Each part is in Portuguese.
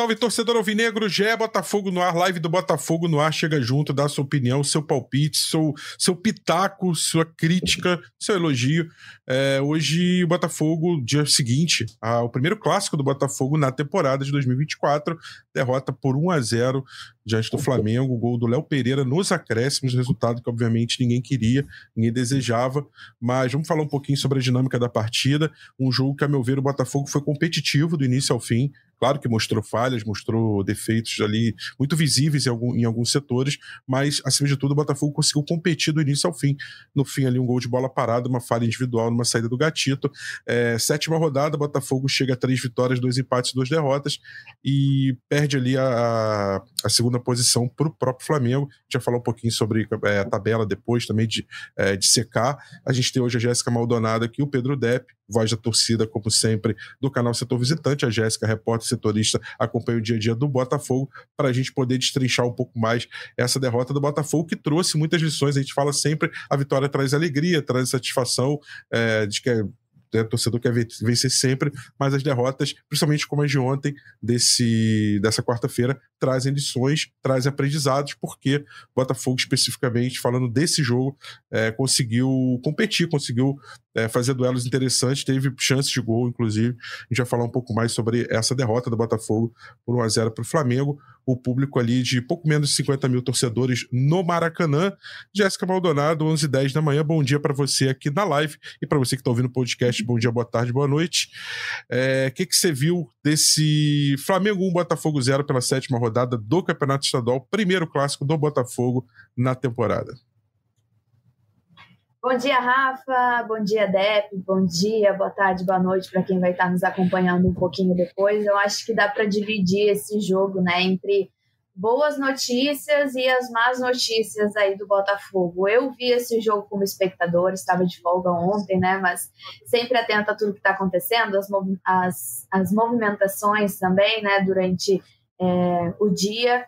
salve, torcedor alvinegro, Gé Botafogo no ar, live do Botafogo no ar, chega junto, dá sua opinião, seu palpite, seu, seu pitaco, sua crítica, seu elogio. É, hoje, o Botafogo, dia seguinte, ao primeiro clássico do Botafogo na temporada de 2024, derrota por 1 a 0 diante do Flamengo, gol do Léo Pereira nos acréscimos, resultado que obviamente ninguém queria, ninguém desejava, mas vamos falar um pouquinho sobre a dinâmica da partida, um jogo que, a meu ver, o Botafogo foi competitivo do início ao fim, Claro que mostrou falhas, mostrou defeitos ali muito visíveis em, algum, em, alguns setores, mas, acima de tudo, o Botafogo conseguiu competir do início ao fim. No fim, ali, um gol de bola parada, uma falha individual numa saída do Gatito. É, sétima rodada, Botafogo chega a três vitórias, dois empates, duas derrotas e perde ali a, a segunda posição para o próprio Flamengo. A gente um pouquinho sobre é, a tabela depois também de, é, de secar. A gente tem hoje a Jéssica Maldonado aqui, o Pedro Depp, voz da torcida, como sempre, do canal Setor Visitante. A Jéssica, repórter setorista, acompanha o dia a dia do Botafogo para a gente poder destrinchar um pouco mais essa derrota do Botafogo, que trouxe muitas lições. A gente fala sempre: a vitória traz alegria, traz satisfação, é, de que né, torcedor quer vencer sempre, mas as derrotas, principalmente como as de ontem, desse, dessa quarta-feira, trazem lições, trazem aprendizados, porque Botafogo, especificamente, falando desse jogo, é, conseguiu competir, conseguiu é, fazer duelos interessantes, teve chances de gol, inclusive. A gente vai falar um pouco mais sobre essa derrota do Botafogo por 1x0 para o Flamengo o público ali de pouco menos de 50 mil torcedores no Maracanã. Jéssica Maldonado, 11 h 10 da manhã. Bom dia para você aqui na live e para você que está ouvindo o podcast. Bom dia, boa tarde, boa noite. O é, que, que você viu desse Flamengo 1, Botafogo 0 pela sétima rodada do Campeonato Estadual, primeiro clássico do Botafogo na temporada? Bom dia, Rafa. Bom dia, Dep. Bom dia, boa tarde, boa noite para quem vai estar nos acompanhando um pouquinho depois. Eu acho que dá para dividir esse jogo, né, entre boas notícias e as más notícias aí do Botafogo. Eu vi esse jogo como espectador, estava de folga ontem, né, mas sempre atento a tudo que está acontecendo, as, as, as movimentações também, né, durante é, o dia.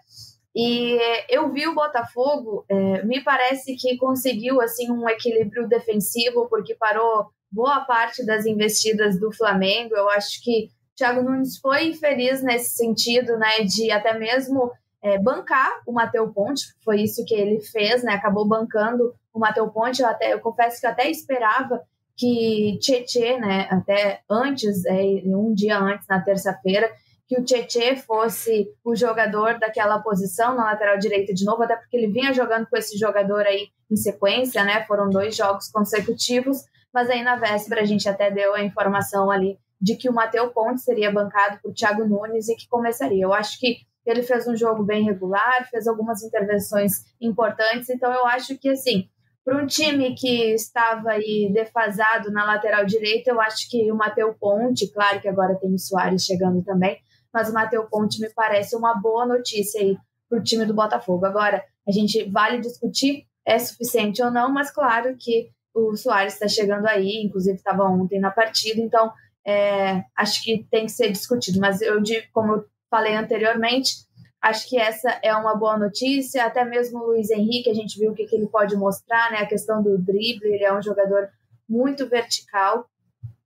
E eu vi o Botafogo, é, me parece que conseguiu assim um equilíbrio defensivo, porque parou boa parte das investidas do Flamengo. Eu acho que Thiago Nunes foi infeliz nesse sentido, né, de até mesmo é, bancar o Matheus Ponte, foi isso que ele fez, né, acabou bancando o Matheus Ponte. Eu, até, eu confesso que eu até esperava que Tietê, né, até antes, é, um dia antes, na terça-feira, que o Tietê fosse o jogador daquela posição na lateral direita de novo, até porque ele vinha jogando com esse jogador aí em sequência, né? Foram dois jogos consecutivos, mas aí na véspera a gente até deu a informação ali de que o Matheus Ponte seria bancado por Thiago Nunes e que começaria. Eu acho que ele fez um jogo bem regular, fez algumas intervenções importantes, então eu acho que assim, para um time que estava aí defasado na lateral direita, eu acho que o Matheus Ponte, claro que agora tem o Soares chegando também, mas o Matheus Ponte me parece uma boa notícia aí para o time do Botafogo. Agora, a gente vale discutir é suficiente ou não, mas claro que o Soares está chegando aí, inclusive estava ontem na partida, então é, acho que tem que ser discutido. Mas eu, como eu falei anteriormente, acho que essa é uma boa notícia. Até mesmo o Luiz Henrique, a gente viu o que, que ele pode mostrar, né? A questão do drible, ele é um jogador muito vertical.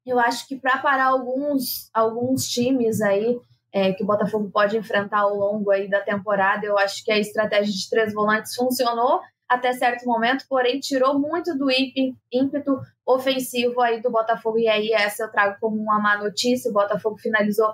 Eu acho que para parar alguns, alguns times aí, é, que o Botafogo pode enfrentar ao longo aí da temporada. Eu acho que a estratégia de três volantes funcionou até certo momento, porém tirou muito do ímpeto ofensivo aí do Botafogo. E aí essa eu trago como uma má notícia. O Botafogo finalizou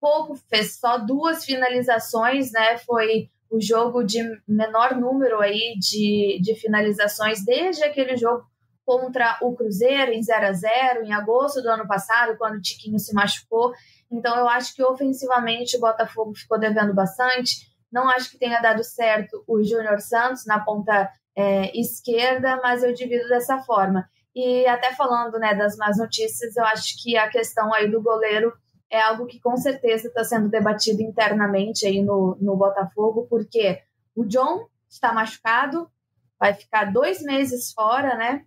pouco, fez só duas finalizações, né? Foi o jogo de menor número aí de, de finalizações desde aquele jogo contra o Cruzeiro em 0 a 0 em agosto do ano passado, quando o Tiquinho se machucou. Então eu acho que ofensivamente o Botafogo ficou devendo bastante. Não acho que tenha dado certo o Júnior Santos na ponta é, esquerda, mas eu divido dessa forma. E até falando né, das más notícias, eu acho que a questão aí do goleiro é algo que com certeza está sendo debatido internamente aí no, no Botafogo, porque o John está machucado, vai ficar dois meses fora, né?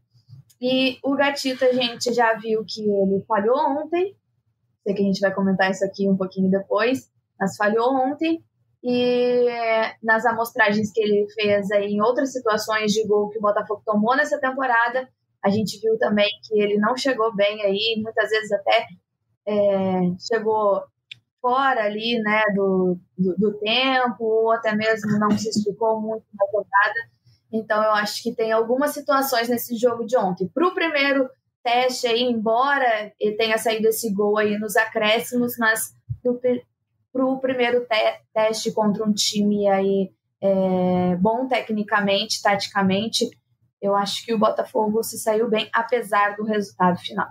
E o Gatito a gente já viu que ele falhou ontem, Sei que a gente vai comentar isso aqui um pouquinho depois, mas falhou ontem. E nas amostragens que ele fez aí em outras situações de gol que o Botafogo tomou nessa temporada, a gente viu também que ele não chegou bem aí, muitas vezes até é, chegou fora ali, né, do, do, do tempo, ou até mesmo não se explicou muito na jogada. Então, eu acho que tem algumas situações nesse jogo de ontem. Para o primeiro teste aí, embora ele tenha saído esse gol aí nos acréscimos, mas para o primeiro te teste contra um time aí é, bom tecnicamente, taticamente, eu acho que o Botafogo se saiu bem, apesar do resultado final.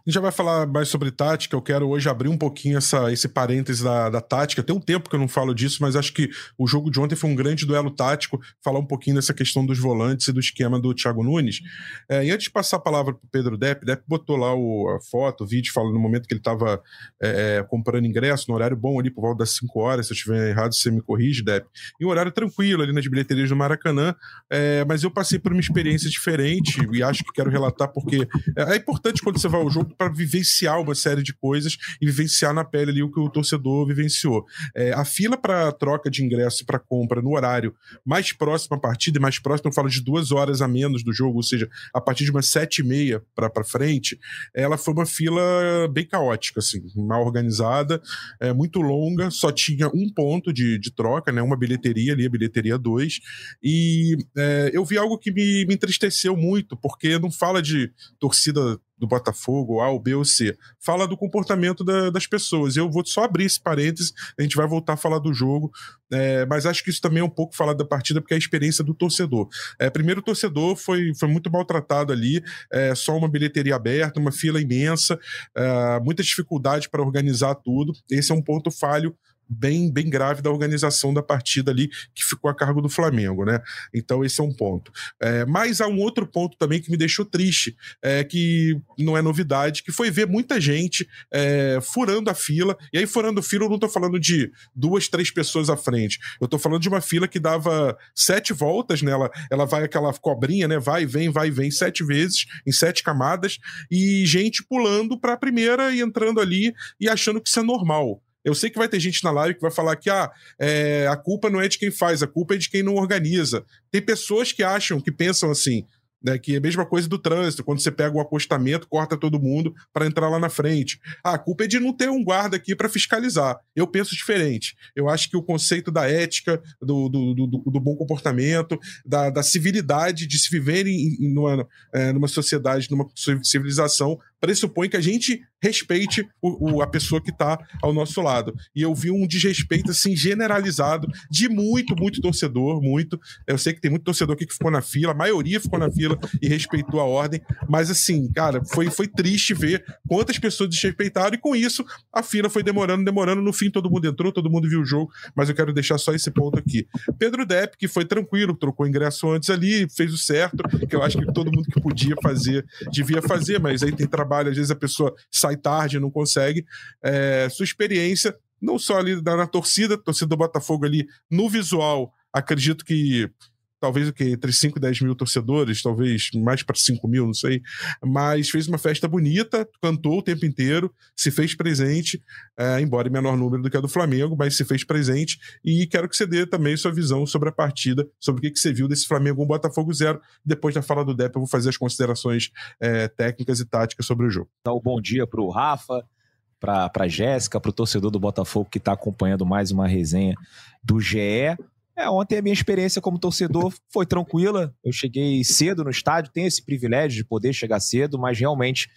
A gente já vai falar mais sobre tática. Eu quero hoje abrir um pouquinho essa, esse parêntese da, da tática. Tem um tempo que eu não falo disso, mas acho que o jogo de ontem foi um grande duelo tático. Falar um pouquinho dessa questão dos volantes e do esquema do Thiago Nunes. É, e antes de passar a palavra para Pedro Depp, Depp botou lá o, a foto, o vídeo, falando no momento que ele estava é, é, comprando ingresso, no horário bom ali, por volta das 5 horas. Se eu estiver errado, você me corrige, Depp. E um horário tranquilo ali nas bilheterias do Maracanã. É, mas eu passei por uma experiência diferente e acho que quero relatar porque é, é importante quando você vai ao jogo para vivenciar uma série de coisas e vivenciar na pele ali o que o torcedor vivenciou. É, a fila para troca de ingresso para compra no horário mais próximo à partida, e mais próximo, eu falo de duas horas a menos do jogo, ou seja, a partir de umas sete e meia para frente, ela foi uma fila bem caótica, assim, mal organizada, é, muito longa, só tinha um ponto de, de troca, né, uma bilheteria ali, a bilheteria 2, e é, eu vi algo que me, me entristeceu muito, porque não fala de torcida do Botafogo, A, B ou C. Fala do comportamento da, das pessoas. Eu vou só abrir esse parênteses, a gente vai voltar a falar do jogo, é, mas acho que isso também é um pouco falar da partida, porque é a experiência do torcedor. É, primeiro, o torcedor foi, foi muito maltratado ali, é, só uma bilheteria aberta, uma fila imensa, é, muita dificuldade para organizar tudo. Esse é um ponto falho bem, bem grave da organização da partida ali, que ficou a cargo do Flamengo, né? Então, esse é um ponto. É, mas há um outro ponto também que me deixou triste, é, que não é novidade, que foi ver muita gente é, furando a fila. E aí, furando fila, eu não tô falando de duas, três pessoas à frente. Eu tô falando de uma fila que dava sete voltas, né? Ela, ela vai aquela cobrinha, né? Vai, vem, vai, vem, sete vezes, em sete camadas, e gente pulando para a primeira e entrando ali e achando que isso é normal. Eu sei que vai ter gente na live que vai falar que ah, é, a culpa não é de quem faz, a culpa é de quem não organiza. Tem pessoas que acham, que pensam assim, né, que é a mesma coisa do trânsito, quando você pega um acostamento, corta todo mundo para entrar lá na frente. Ah, a culpa é de não ter um guarda aqui para fiscalizar. Eu penso diferente. Eu acho que o conceito da ética, do, do, do, do bom comportamento, da, da, civilidade de se viver em, numa, é, numa sociedade, numa civilização, pressupõe que a gente respeite o, o, a pessoa que está ao nosso lado. E eu vi um desrespeito assim generalizado de muito, muito torcedor, muito. Eu sei que tem muito torcedor aqui que ficou na fila, a maioria ficou na fila e respeitou a ordem, mas assim, cara, foi, foi triste ver quantas pessoas desrespeitaram e com isso a fila foi demorando, demorando. No fim, todo mundo entrou, todo mundo viu o jogo, mas eu quero deixar só esse ponto aqui. Pedro Depp, que foi tranquilo, trocou ingresso antes ali, fez o certo, que eu acho que todo mundo que podia fazer devia fazer, mas aí tem trabalho, às vezes a pessoa sai sai tarde, não consegue. É, sua experiência, não só ali na, na torcida, torcida do Botafogo ali no visual, acredito que talvez o que entre 5 e 10 mil torcedores, talvez mais para 5 mil, não sei, mas fez uma festa bonita, cantou o tempo inteiro, se fez presente, é, embora em menor número do que a do Flamengo, mas se fez presente, e quero que você dê também sua visão sobre a partida, sobre o que, que você viu desse Flamengo 1 Botafogo 0, depois da fala do Depp eu vou fazer as considerações é, técnicas e táticas sobre o jogo. Então, bom dia para o Rafa, para a Jéssica, para o torcedor do Botafogo que está acompanhando mais uma resenha do GE. É, ontem a minha experiência como torcedor foi tranquila. Eu cheguei cedo no estádio, tenho esse privilégio de poder chegar cedo, mas realmente,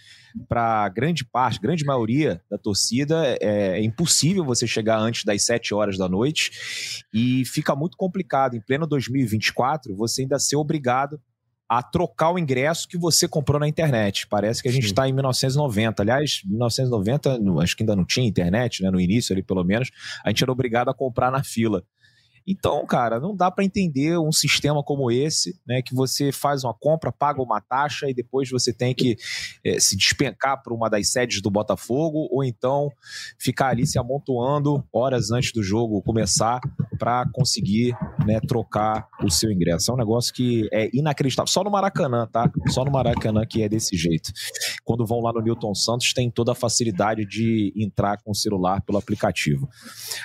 para grande parte, grande maioria da torcida, é, é, impossível você chegar antes das 7 horas da noite e fica muito complicado. Em pleno 2024, você ainda ser obrigado a trocar o ingresso que você comprou na internet. Parece que a gente está em 1990. Aliás, 1990, acho que ainda não tinha internet, né? No início ali, pelo menos, a gente era obrigado a comprar na fila. Então, cara, não dá para entender um sistema como esse, né, que você faz uma compra, paga uma taxa e depois você tem que é, se despencar para uma das sedes do Botafogo ou então ficar ali se amontoando horas antes do jogo começar para conseguir né, trocar o seu ingresso. É um negócio que é inacreditável. Só no Maracanã, tá? Só no Maracanã que é desse jeito. Quando vão lá no Newton Santos, tem toda a facilidade de entrar com o celular pelo aplicativo.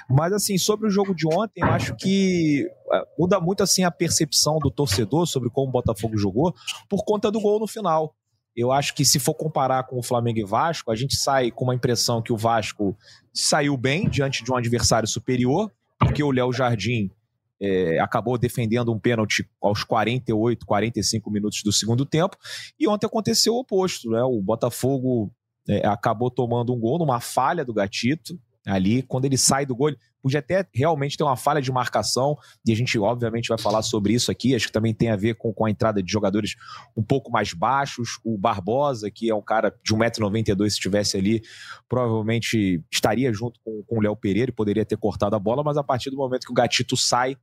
Mas, assim, sobre o jogo de ontem, eu acho que que é, muda muito assim a percepção do torcedor sobre como o Botafogo jogou por conta do gol no final. Eu acho que se for comparar com o Flamengo e Vasco, a gente sai com uma impressão que o Vasco saiu bem diante de um adversário superior, porque o Léo Jardim é, acabou defendendo um pênalti aos 48, 45 minutos do segundo tempo. E ontem aconteceu o oposto, né? O Botafogo é, acabou tomando um gol numa falha do Gatito ali, quando ele sai do gol, podia até realmente ter uma falha de marcação, e a gente obviamente vai falar sobre isso aqui, acho que também tem a ver com, com a entrada de jogadores um pouco mais baixos, o Barbosa, que é um cara de 1,92m, se estivesse ali, provavelmente estaria junto com, com o Léo Pereira e poderia ter cortado a bola, mas a partir do momento que o Gatito sai,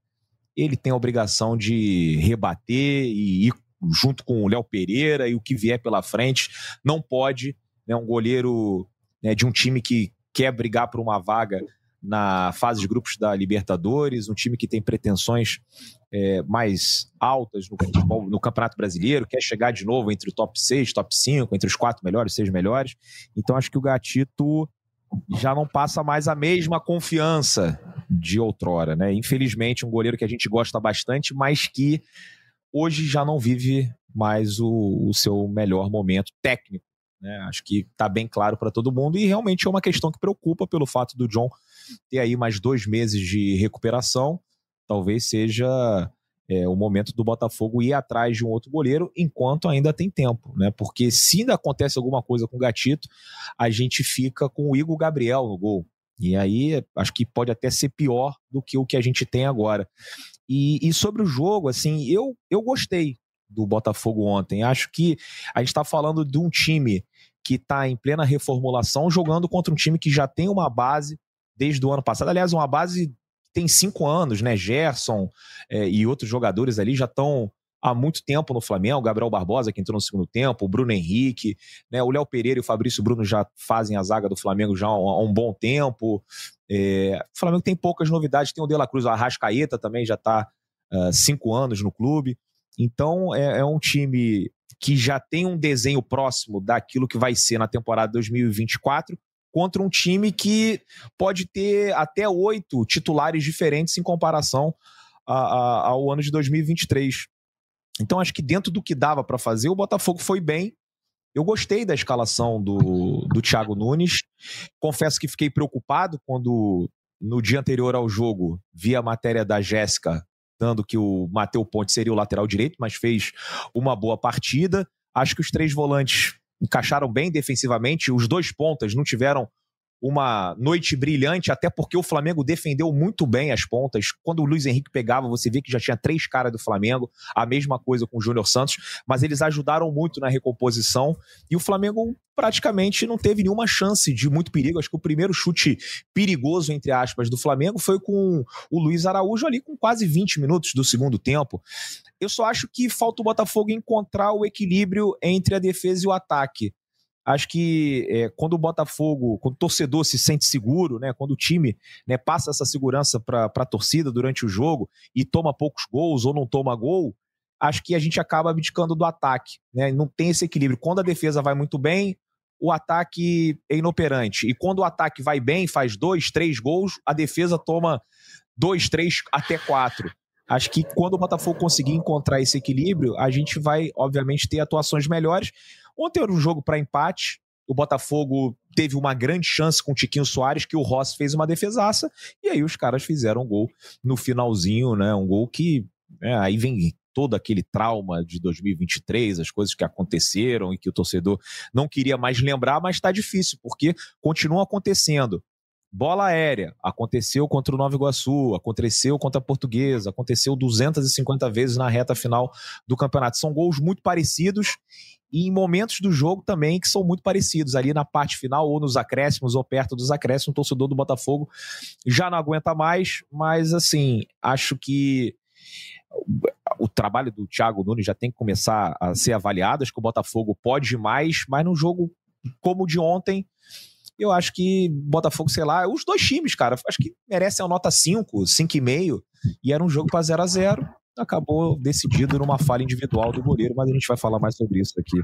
ele tem a obrigação de rebater e ir junto com o Léo Pereira e o que vier pela frente, não pode, né, um goleiro né, de um time que quer brigar por uma vaga na fase de grupos da Libertadores, um time que tem pretensões é, mais altas no, no, Campeonato Brasileiro, quer chegar de novo entre o top 6, top 5, entre os quatro melhores, seis melhores. Então acho que o Gatito já não passa mais a mesma confiança de outrora, né? Infelizmente, um goleiro que a gente gosta bastante, mas que hoje já não vive mais o, o seu melhor momento técnico. Né? Acho que está bem claro para todo mundo e realmente é uma questão que preocupa pelo fato do John ter aí mais dois meses de recuperação. Talvez seja é, o momento do Botafogo ir atrás de um outro goleiro enquanto ainda tem tempo, né? Porque se ainda acontece alguma coisa com o Gatito, a gente fica com o Igor Gabriel no gol. E aí acho que pode até ser pior do que o que a gente tem agora. E, e sobre o jogo, assim, eu, eu gostei do Botafogo ontem. Acho que a gente está falando de um time que está em plena reformulação, jogando contra um time que já tem uma base desde o ano passado. Aliás, uma base tem cinco anos, né? Gerson é, e outros jogadores ali já estão há muito tempo no Flamengo, Gabriel Barbosa, que entrou no segundo tempo, o Bruno Henrique, né? o Léo Pereira e o Fabrício Bruno já fazem a zaga do Flamengo já há um, bom tempo. É, o Flamengo tem poucas novidades, tem o De La Cruz, o Arrascaeta também já está uh, cinco anos no clube. Então é, é um time que já tem um desenho próximo daquilo que vai ser na temporada 2024, contra um time que pode ter até oito titulares diferentes em comparação a, a, ao ano de 2023. Então acho que dentro do que dava para fazer, o Botafogo foi bem. Eu gostei da escalação do, do Thiago Nunes. Confesso que fiquei preocupado quando, no dia anterior ao jogo, vi a matéria da Jéssica dando que o Mateu Ponte seria o lateral direito, mas fez uma boa partida. Acho que os três volantes encaixaram bem defensivamente, os dois pontas não tiveram uma noite brilhante, até porque o Flamengo defendeu muito bem as pontas. Quando o Luiz Henrique pegava, você via que já tinha três caras do Flamengo, a mesma coisa com o Júnior Santos, mas eles ajudaram muito na recomposição e o Flamengo praticamente não teve nenhuma chance de muito perigo. Acho que o primeiro chute perigoso, entre aspas, do Flamengo foi com o Luiz Araújo ali com quase 20 minutos do segundo tempo. Eu só acho que falta o Botafogo encontrar o equilíbrio entre a defesa e o ataque. Acho que é, quando o Botafogo, quando o torcedor se sente seguro, né, quando o time né, passa essa segurança para a torcida durante o jogo e toma poucos gols ou não toma gol, acho que a gente acaba abdicando do ataque. Né? Não tem esse equilíbrio. Quando a defesa vai muito bem, o ataque é inoperante. E quando o ataque vai bem, faz dois, três gols, a defesa toma dois, três, até quatro. Acho que quando o Botafogo conseguir encontrar esse equilíbrio, a gente vai, obviamente, ter atuações melhores. Ontem era um jogo para empate. O Botafogo teve uma grande chance com o Tiquinho Soares, que o Ross fez uma defesaça, e aí os caras fizeram um gol no finalzinho, né? Um gol que né, aí vem todo aquele trauma de 2023, as coisas que aconteceram e que o torcedor não queria mais lembrar, mas está difícil, porque continuam acontecendo. Bola aérea, aconteceu contra o Nova Iguaçu, aconteceu contra a Portuguesa, aconteceu 250 vezes na reta final do campeonato. São gols muito parecidos e em momentos do jogo também que são muito parecidos. Ali na parte final, ou nos acréscimos, ou perto dos acréscimos, o torcedor do Botafogo já não aguenta mais, mas assim, acho que o trabalho do Thiago Nunes já tem que começar a ser avaliado. Acho que o Botafogo pode mais, mas num jogo como o de ontem eu acho que Botafogo, sei lá, os dois times, cara, acho que merecem a nota 5, 5,5. E era um jogo para 0 a 0 Acabou decidido numa falha individual do goleiro, mas a gente vai falar mais sobre isso aqui.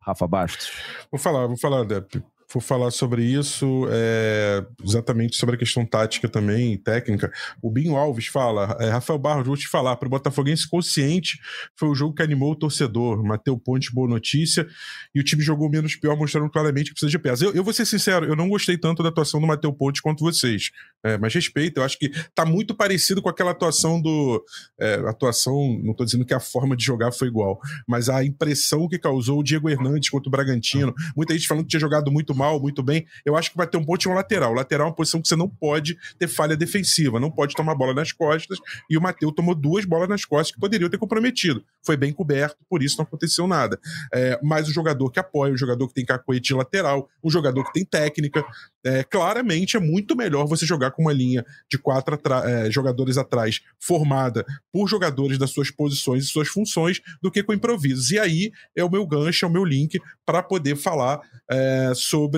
Rafa Bastos. Vou falar, vou falar, Dep. For falar sobre isso, é, exatamente sobre a questão tática também, técnica, o Binho Alves fala, é, Rafael Barros, vou te falar, para o Botafoguense consciente, foi o jogo que animou o torcedor, Mateu Ponte, boa notícia, e o time jogou menos pior, mostrando claramente que precisa de peças. Eu, eu vou ser sincero, eu não gostei tanto da atuação do Mateu Ponte quanto vocês, é, mas respeito, eu acho que tá muito parecido com aquela atuação do... É, atuação, não estou dizendo que a forma de jogar foi igual, mas a impressão que causou o Diego Hernandes contra o Bragantino, muita gente falando que tinha jogado muito mal, muito bem. Eu acho que vai ter um ponto de um lateral. O lateral é uma posição que você não pode ter falha defensiva, não pode tomar bola nas costas. E o Matheus tomou duas bolas nas costas que poderiam ter comprometido. Foi bem coberto, por isso não aconteceu nada. É, mas o jogador que apoia, o jogador que tem cacoete de lateral, um jogador que tem técnica, é, claramente é muito melhor você jogar com uma linha de quatro é, jogadores atrás formada por jogadores das suas posições e suas funções do que com improvisos. E aí é o meu gancho, é o meu link para poder falar é, sobre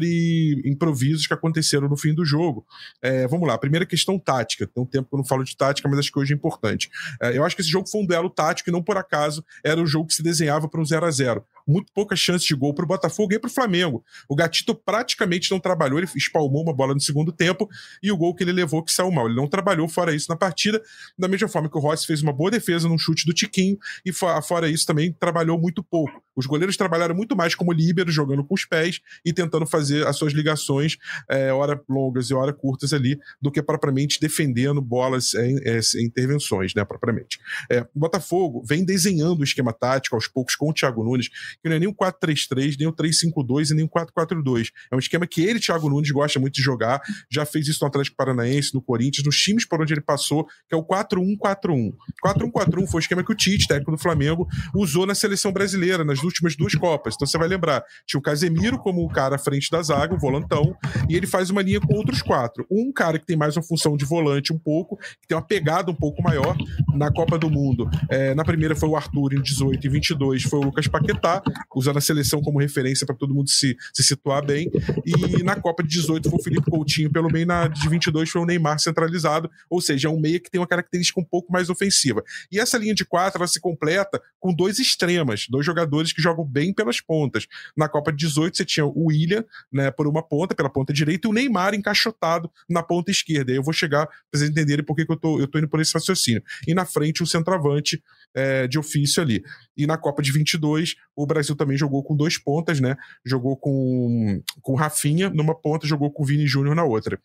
improvisos que aconteceram no fim do jogo. É, vamos lá, primeira questão tática. Tem um tempo que eu não falo de tática, mas acho que hoje é importante. É, eu acho que esse jogo foi um duelo tático e não por acaso era o jogo que se desenhava para um 0 a 0 muito poucas chances de gol para o Botafogo e para o Flamengo. O Gatito praticamente não trabalhou, ele espalmou uma bola no segundo tempo e o gol que ele levou que saiu mal. Ele não trabalhou fora isso na partida, da mesma forma que o Rossi fez uma boa defesa num chute do Tiquinho e fora isso também trabalhou muito pouco. Os goleiros trabalharam muito mais como líberos, jogando com os pés e tentando fazer as suas ligações, é, hora longas e hora curtas ali, do que propriamente defendendo bolas é, em intervenções, né, propriamente. É, o Botafogo vem desenhando o esquema tático aos poucos com o Thiago Nunes, que não é nem o 4-3-3, nem o 3-5-2 e nem o 4-4-2. É um esquema que ele, Thiago Nunes, gosta muito de jogar, já fez isso no Atlético Paranaense, no Corinthians, nos times por onde ele passou, que é o 4-1-4-1. 4-1-4-1 foi o esquema que o Tite, técnico do Flamengo, usou na seleção brasileira, nas últimas duas Copas. Então você vai lembrar, tinha o Casemiro como o cara à frente da zaga, o volantão, e ele faz uma linha com outros quatro. Um cara que tem mais uma função de volante um pouco, que tem uma pegada um pouco maior na Copa do Mundo. É, na primeira foi o Arthur em 18 e 22 foi o Lucas Paquetá, usando a seleção como referência para todo mundo se, se situar bem. E na Copa de 18 foi o Felipe Coutinho pelo meio, na de 22 foi o Neymar centralizado, ou seja, é um meia que tem uma característica um pouco mais ofensiva. E essa linha de quatro ela se completa com dois extremas, dois jogadores que jogam bem pelas pontas. Na Copa de 18 você tinha o William, né, por uma ponta, pela ponta direita, e o Neymar encaixotado na ponta esquerda. Aí eu vou chegar para vocês entenderem por que, que eu, tô, eu tô indo por esse raciocínio. E na frente o centroavante é, de ofício ali. E na Copa de 22, o Brasil também jogou com dois pontas, né? Jogou com, com Rafinha numa ponta, jogou com Vini Júnior na outra.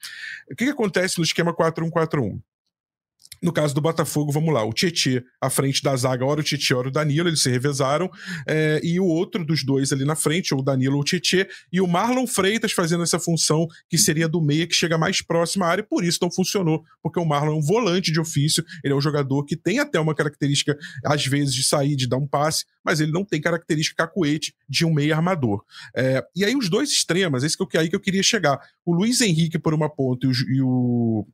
O que, que acontece no esquema 4-1-4-1? No caso do Botafogo, vamos lá, o Tietê à frente da zaga, ora o Tietê, ora o Danilo, eles se revezaram, é, e o outro dos dois ali na frente, ou o Danilo ou o Tietê, e o Marlon Freitas fazendo essa função que seria do meia, que chega mais próximo à área, por isso não funcionou, porque o Marlon é um volante de ofício, ele é um jogador que tem até uma característica, às vezes, de sair, de dar um passe, mas ele não tem característica cacuete de um meia armador. É, e aí os dois extremos, esse que aí que eu queria chegar, o Luiz Henrique por uma ponta e o, e o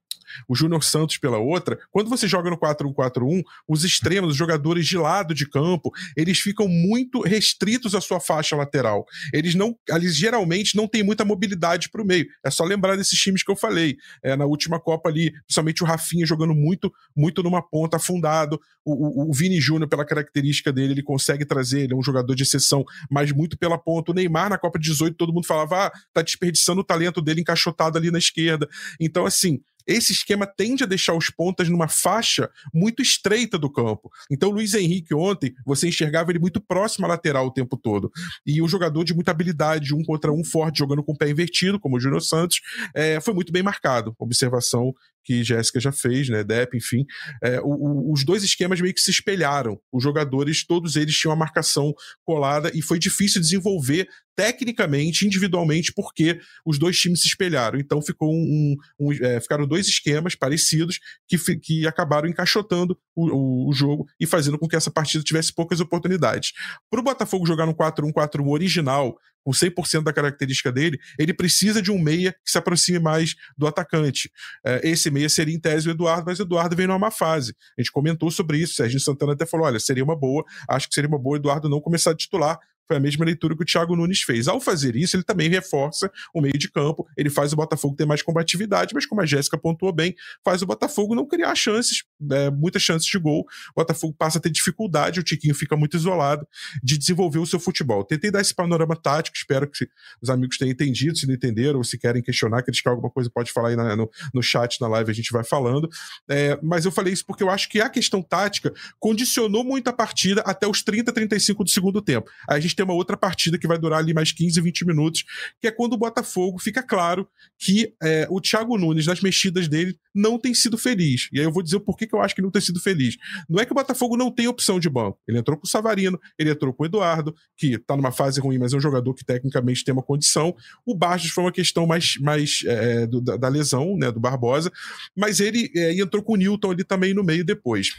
o Júnior Santos pela outra, quando você joga no 4-1-4-1, os extremos, os jogadores de lado de campo, eles ficam muito restritos à sua faixa lateral. Eles não, eles geralmente não têm muita mobilidade para o meio. É só lembrar desses times que eu falei. É, na última Copa ali, principalmente o Rafinha jogando muito, muito numa ponta afundado. O, o, o Vini Júnior, pela característica dele, ele consegue trazer, ele é um jogador de exceção, mas muito pela ponta. O Neymar, na Copa 18, todo mundo falava, ah, tá desperdiçando o talento dele encaixotado ali na esquerda. Então, assim, esse esquema tende a deixar os pontas numa faixa muito estreita do campo. Então, o Luiz Henrique ontem, você enxergava ele muito próximo à lateral o tempo todo. E um jogador de muita habilidade, um contra um forte, jogando com o pé invertido, como o Júnior Santos, é, foi muito bem marcado. Observação que Jéssica já fez, né? Depp, enfim. É, o, o, os dois esquemas meio que se espelharam. Os jogadores, todos eles tinham a marcação colada e foi difícil desenvolver tecnicamente, individualmente, porque os dois times se espelharam. Então ficou um, um, um é, ficaram dois esquemas parecidos que, que acabaram encaixotando o, o, jogo e fazendo com que essa partida tivesse poucas oportunidades. Para o Botafogo jogar no 4-1-4-1 original, com 100% da característica dele, ele precisa de um meia que se aproxime mais do atacante. É, esse meia seria em tese o Eduardo, mas o Eduardo vem numa má fase. A gente comentou sobre isso, o Sérgio Santana até falou: olha, seria uma boa, acho que seria uma boa o Eduardo não começar a titular, foi a mesma leitura que o Thiago Nunes fez. Ao fazer isso, ele também reforça o meio de campo, ele faz o Botafogo ter mais combatividade, mas como a Jéssica pontuou bem, faz o Botafogo não criar chances é, muitas chances de gol. O Botafogo passa a ter dificuldade, o Tiquinho fica muito isolado de desenvolver o seu futebol. Tentei dar esse panorama tático, espero que os amigos tenham entendido, se não entenderam, ou se querem questionar, criticar alguma coisa, pode falar aí na, no, no chat, na live, a gente vai falando. É, mas eu falei isso porque eu acho que a questão tática condicionou muito a partida até os 30, 35 do segundo tempo. Aí a gente tem uma outra partida que vai durar ali mais 15, 20 minutos, que é quando o Botafogo fica claro que é, o Thiago Nunes, nas mexidas dele, não tem sido feliz. E aí eu vou dizer o porquê que eu acho que não tem sido feliz. Não é que o Botafogo não tem opção de banco. Ele entrou com o Savarino, ele entrou com o Eduardo, que tá numa fase ruim, mas é um jogador que tecnicamente tem uma condição. O Barros foi uma questão mais, mais é, do, da, da, lesão, né, do Barbosa, mas ele é, entrou com o Newton ali também no meio depois.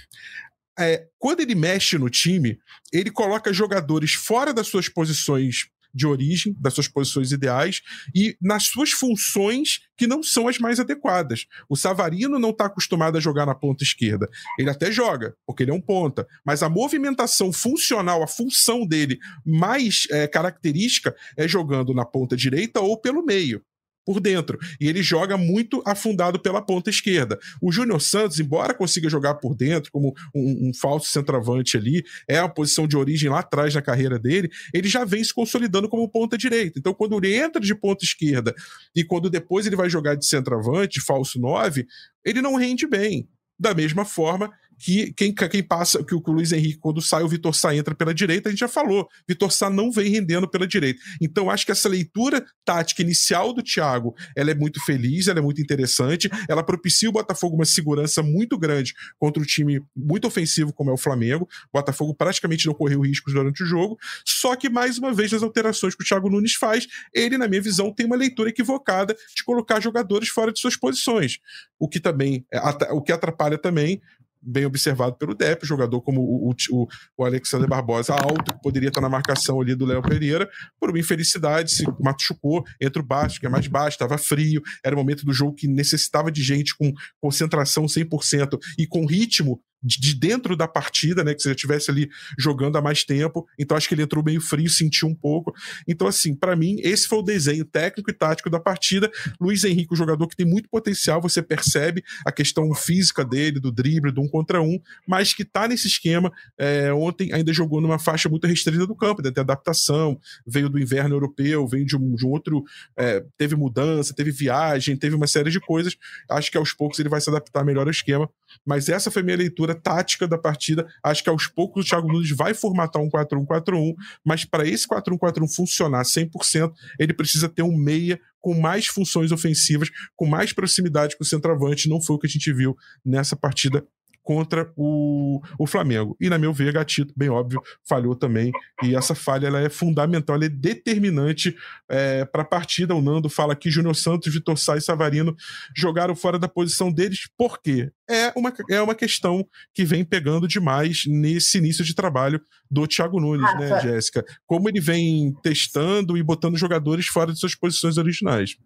É, quando ele mexe no time, ele coloca jogadores fora das suas posições de origem, das suas posições ideais e nas suas funções que não são as mais adequadas. O Savarino não está acostumado a jogar na ponta esquerda. Ele até joga, porque ele é um ponta, mas a movimentação funcional, a função dele mais é, característica é jogando na ponta direita ou pelo meio por dentro. E ele joga muito afundado pela ponta esquerda. O Júnior Santos, embora consiga jogar por dentro, como um, um, falso centroavante ali, é a posição de origem lá atrás na carreira dele, ele já vem se consolidando como ponta direita. Então, quando ele entra de ponta esquerda e quando depois ele vai jogar de centroavante, falso 9, ele não rende bem. Da mesma forma que quem, quem passa, que o, Luiz Henrique, quando sai, o Vitor Sá entra pela direita, a gente já falou. Vitor Sá não vem rendendo pela direita. Então, acho que essa leitura tática inicial do Thiago ela é muito feliz, ela é muito interessante, ela propicia o Botafogo uma segurança muito grande contra um time muito ofensivo como é o Flamengo. O Botafogo praticamente não correu riscos durante o jogo. Só que, mais uma vez, nas alterações que o Thiago Nunes faz, ele, na minha visão, tem uma leitura equivocada de colocar jogadores fora de suas posições. O que também, é, o que atrapalha também bem observado pelo Depp, jogador como o, o, o Alexander Barbosa alto, que poderia estar na marcação ali do Léo Pereira, por uma infelicidade, se machucou, entra o baixo, que é mais baixo, estava frio, era o momento do jogo que necessitava de gente com concentração 100% e com ritmo de dentro da partida, né? Que você já estivesse ali jogando há mais tempo. Então acho que ele entrou meio frio, sentiu um pouco. Então, assim, para mim, esse foi o desenho técnico e tático da partida. Luiz Henrique, um jogador que tem muito potencial, você percebe a questão física dele, do drible, do um contra um, mas que tá nesse esquema. É, ontem ainda jogou numa faixa muito restrita do campo, deve ter adaptação, veio do inverno europeu, veio de um, de um outro. É, teve mudança, teve viagem, teve uma série de coisas. Acho que aos poucos ele vai se adaptar melhor ao esquema. Mas essa foi minha leitura tática da partida. Acho que aos poucos o Thiago Nunes vai formatar um 4-1-4-1, mas para esse 4-1-4-1 funcionar 100%, ele precisa ter um meia com mais funções ofensivas, com mais proximidade com o centroavante. Não foi o que a gente viu nessa partida contra o, o Flamengo. E, na meu ver, Gatito, bem óbvio, falhou também. E essa falha ela é fundamental, ela é determinante é, para a partida. O Nando fala que Júnior Santos, Vitor Sá e Savarino jogaram fora da posição deles. Por quê? É uma, é uma questão que vem pegando demais nesse início de trabalho do Thiago Nunes, ah, né, Jéssica? Como ele vem testando e botando jogadores fora de suas posições originais.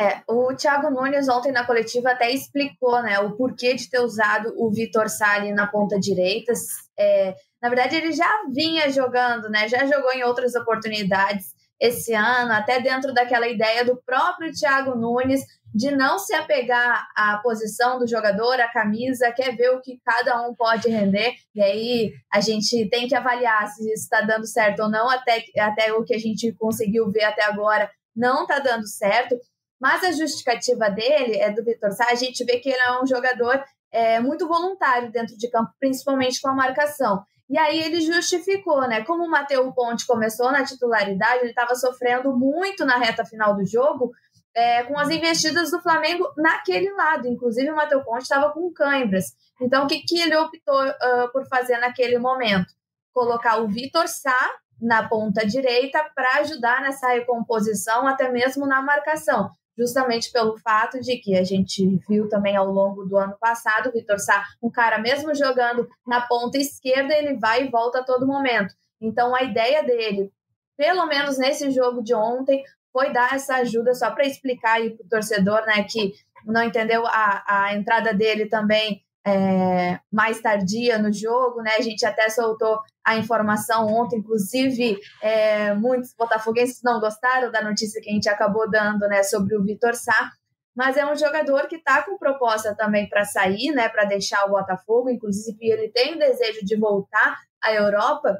É, o Thiago Nunes ontem na coletiva até explicou né, o porquê de ter usado o Vitor Sali na ponta direita. É, na verdade, ele já vinha jogando, né? Já jogou em outras oportunidades esse ano, até dentro daquela ideia do próprio Thiago Nunes de não se apegar à posição do jogador, à camisa, quer ver o que cada um pode render, e aí a gente tem que avaliar se está dando certo ou não, até, até o que a gente conseguiu ver até agora não está dando certo. Mas a justificativa dele, é do Vitor Sá, a gente vê que ele é um jogador é, muito voluntário dentro de campo, principalmente com a marcação. E aí ele justificou, né? Como o Matheus Ponte começou na titularidade, ele estava sofrendo muito na reta final do jogo é, com as investidas do Flamengo naquele lado. Inclusive, o Matheus Ponte estava com cãibras. Então, o que, que ele optou uh, por fazer naquele momento? Colocar o Vitor Sá na ponta direita para ajudar nessa recomposição, até mesmo na marcação justamente pelo fato de que a gente viu também ao longo do ano passado o Vitor Sá, um cara mesmo jogando na ponta esquerda, ele vai e volta a todo momento. Então a ideia dele, pelo menos nesse jogo de ontem, foi dar essa ajuda só para explicar aí para o torcedor, né, que não entendeu a, a entrada dele também é, mais tardia no jogo, né? A gente até soltou a informação ontem, inclusive é, muitos botafoguenses não gostaram da notícia que a gente acabou dando, né, sobre o Vitor Sá, mas é um jogador que está com proposta também para sair, né, para deixar o Botafogo, inclusive ele tem desejo de voltar à Europa.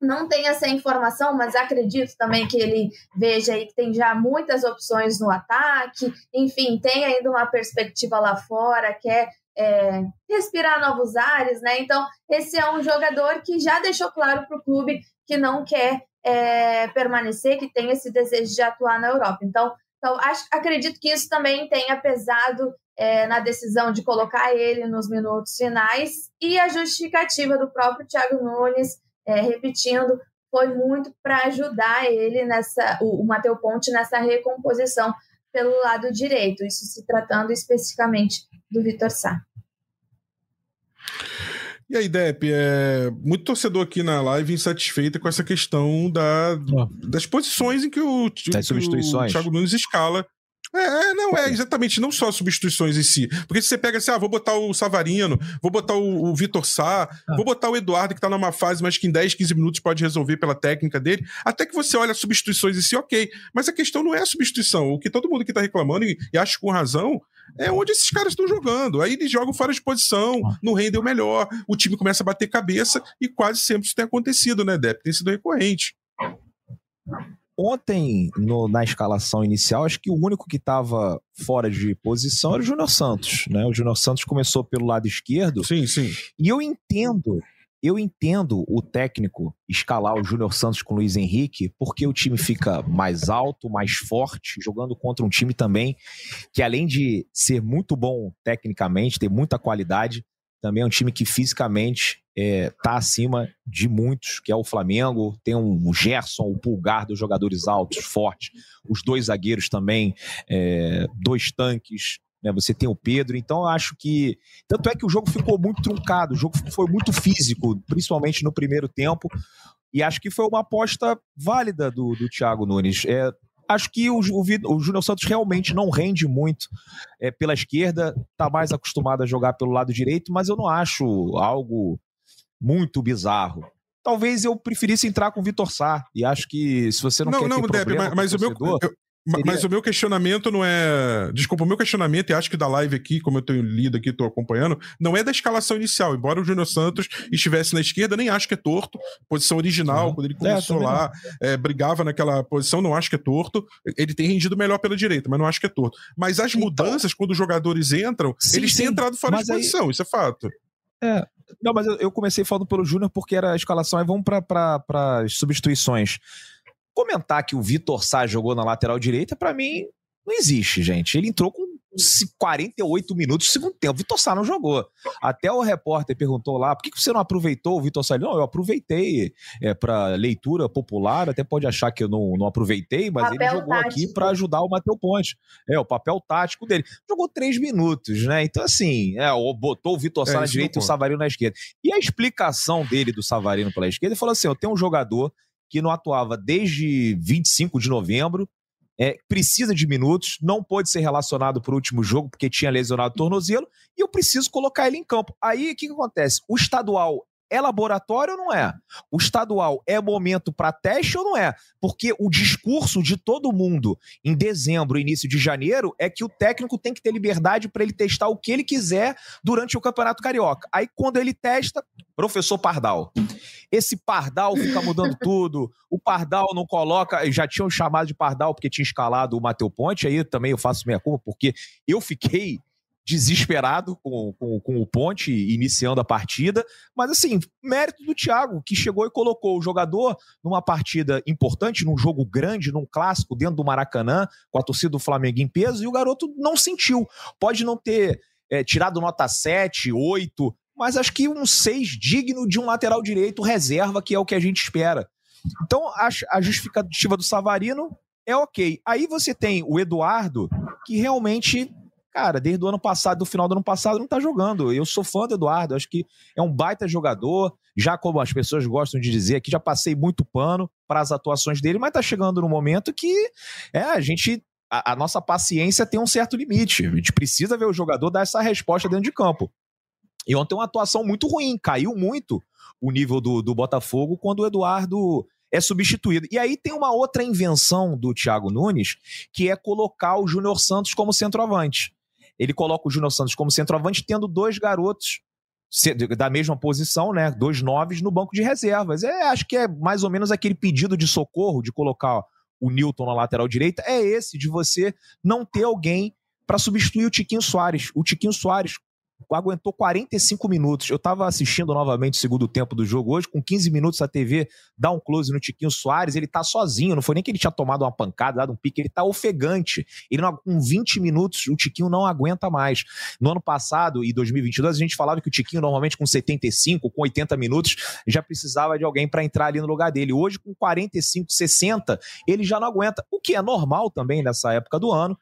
Não tem essa informação, mas acredito também que ele veja aí que tem já muitas opções no ataque, enfim, tem ainda uma perspectiva lá fora, quer é, respirar novos ares, né? Então, esse é um jogador que já deixou claro para o clube que não quer é, permanecer, que tem esse desejo de atuar na Europa. Então, então acho, acredito que isso também tenha pesado é, na decisão de colocar ele nos minutos finais e a justificativa do próprio Thiago Nunes, é, repetindo, foi muito para ajudar ele nessa, o, o Matheus Ponte nessa recomposição pelo lado direito, isso se tratando especificamente do Vitor Sá. E aí, Depp, é muito torcedor aqui na live insatisfeito com essa questão da, das posições em que o, das que o Thiago Nunes escala é, é, não, é exatamente, não só substituições em si. Porque se você pega assim, ah, vou botar o Savarino, vou botar o, o Vitor Sá, ah. vou botar o Eduardo, que tá numa fase, mas que em 10, 15 minutos pode resolver pela técnica dele, até que você olha as substituições em si, ok. Mas a questão não é a substituição. O que todo mundo que tá reclamando, e, e acho com razão, é onde esses caras estão jogando. Aí eles jogam fora de posição, ah. não rendem o melhor, o time começa a bater cabeça, e quase sempre isso tem acontecido, né, Depp? Tem sido recorrente. Ontem, no, na escalação inicial, acho que o único que estava fora de posição era o Júnior Santos. Né? O Júnior Santos começou pelo lado esquerdo. Sim, sim. E eu entendo, eu entendo o técnico escalar o Júnior Santos com o Luiz Henrique, porque o time fica mais alto, mais forte, jogando contra um time também que, além de ser muito bom tecnicamente, ter muita qualidade, também é um time que fisicamente está é, tá acima de muitos, que é o Flamengo. Tem um Gerson, o Pulgar dos jogadores altos, fortes. Os dois zagueiros também, é, dois tanques. Né? Você tem o Pedro. Então, acho que. Tanto é que o jogo ficou muito truncado, o jogo foi muito físico, principalmente no primeiro tempo. E acho que foi uma aposta válida do, do Thiago Nunes. É, Acho que o, o, o Júnior Santos realmente não rende muito é, pela esquerda, tá mais acostumado a jogar pelo lado direito, mas eu não acho algo muito bizarro. Talvez eu preferisse entrar com o Vitor Sá, e acho que se você não, não quer não, ter Deb, problema mas, mas o meu, eu, Seria... Mas o meu questionamento não é. Desculpa, o meu questionamento, e acho que da live aqui, como eu tenho lido aqui, estou acompanhando, não é da escalação inicial. Embora o Júnior Santos estivesse na esquerda, nem acho que é torto. Posição original, uhum. quando ele é, começou é, lá, é, brigava naquela posição, não acho que é torto. Ele tem rendido melhor pela direita, mas não acho que é torto. Mas as então... mudanças, quando os jogadores entram, sim, eles têm entrado fora de posição, aí... isso é fato. É. Não, mas eu comecei falando pelo Júnior porque era a escalação, aí vamos para as substituições. Comentar que o Vitor Sá jogou na lateral direita, para mim, não existe, gente. Ele entrou com 48 minutos do segundo tempo. O Vitor Sá não jogou. Até o repórter perguntou lá: por que você não aproveitou o Vitor Sá? Não, eu aproveitei é, para leitura popular. Até pode achar que eu não, não aproveitei, mas papel ele jogou tático. aqui para ajudar o Matheus Ponte. É, o papel tático dele. Jogou três minutos, né? Então, assim, é, botou o Vitor Sá é, na direita e o Savarino na esquerda. E a explicação dele do Savarino pela esquerda, ele falou assim: eu tenho um jogador que não atuava desde 25 de novembro, é, precisa de minutos, não pôde ser relacionado para o último jogo porque tinha lesionado o tornozelo, e eu preciso colocar ele em campo. Aí o que, que acontece? O estadual é laboratório ou não é? O estadual é momento para teste ou não é? Porque o discurso de todo mundo em dezembro, início de janeiro, é que o técnico tem que ter liberdade para ele testar o que ele quiser durante o Campeonato Carioca. Aí quando ele testa, professor Pardal. Esse Pardal fica mudando tudo. O Pardal não coloca. Já tinham chamado de Pardal porque tinha escalado o Mateu Ponte. Aí também eu faço minha culpa, porque eu fiquei desesperado com, com, com, o Ponte iniciando a partida, mas assim, mérito do Thiago, que chegou e colocou o jogador numa partida importante, num jogo grande, num clássico, dentro do Maracanã, com a torcida do Flamengo em peso, e o garoto não sentiu. Pode não ter é, tirado nota 7, 8, mas acho que um 6 digno de um lateral direito reserva, que é o que a gente espera. Então, a, a justificativa do Savarino é ok. Aí você tem o Eduardo, que realmente cara, desde o ano passado, do final do ano passado, não tá jogando. Eu sou fã do Eduardo, acho que é um baita jogador. Já como as pessoas gostam de dizer aqui, já passei muito pano para as atuações dele, mas tá chegando no momento que é, a gente. A, a, nossa paciência tem um certo limite. A gente precisa ver o jogador dar essa resposta dentro de campo. E ontem uma atuação muito ruim, caiu muito o nível do, do Botafogo quando o Eduardo é substituído. E aí tem uma outra invenção do Thiago Nunes, que é colocar o Júnior Santos como centroavante. Ele coloca o Júnior Santos como centroavante, tendo dois garotos da mesma posição, né? Dois noves no banco de reservas. É, acho que é mais ou menos aquele pedido de socorro de colocar o Newton na lateral direita, é esse de você não ter alguém para substituir o Tiquinho Soares. O Tiquinho Soares aguentou 45 minutos. Eu estava assistindo novamente o segundo tempo do jogo hoje, com 15 minutos a TV dá um close no Tiquinho Soares, ele tá sozinho, não foi nem que ele tinha tomado uma pancada, dado um pique, ele tá ofegante. Ele não, com 20 minutos o Tiquinho não aguenta mais. No ano passado e 2022 a gente falava que o Tiquinho normalmente com 75, com 80 minutos já precisava de alguém para entrar ali no lugar dele. Hoje com 45, 60, ele já não aguenta, o que é normal também nessa época do ano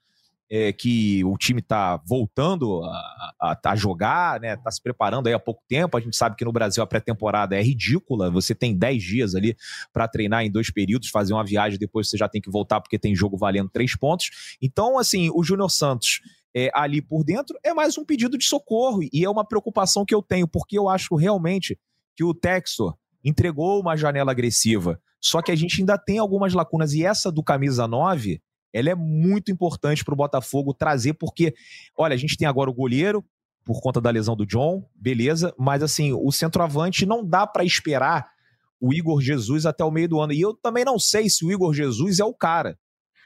é, que o time está voltando a, a, a, jogar, né? Está se preparando aí há pouco tempo. A gente sabe que no Brasil a pré-temporada é ridícula. Você tem 10 dias ali para treinar em dois períodos, fazer uma viagem, depois você já tem que voltar porque tem jogo valendo três pontos. Então, assim, o Júnior Santos. É, ali por dentro é mais um pedido de socorro e é uma preocupação que eu tenho, porque eu acho realmente que o Texor entregou uma janela agressiva, só que a gente ainda tem algumas lacunas e essa do camisa 9 ela é muito importante para o Botafogo trazer, porque, olha, a gente tem agora o goleiro, por conta da lesão do John, beleza, mas assim, o centroavante não dá para esperar o Igor Jesus até o meio do ano. E eu também não sei se o Igor Jesus é o cara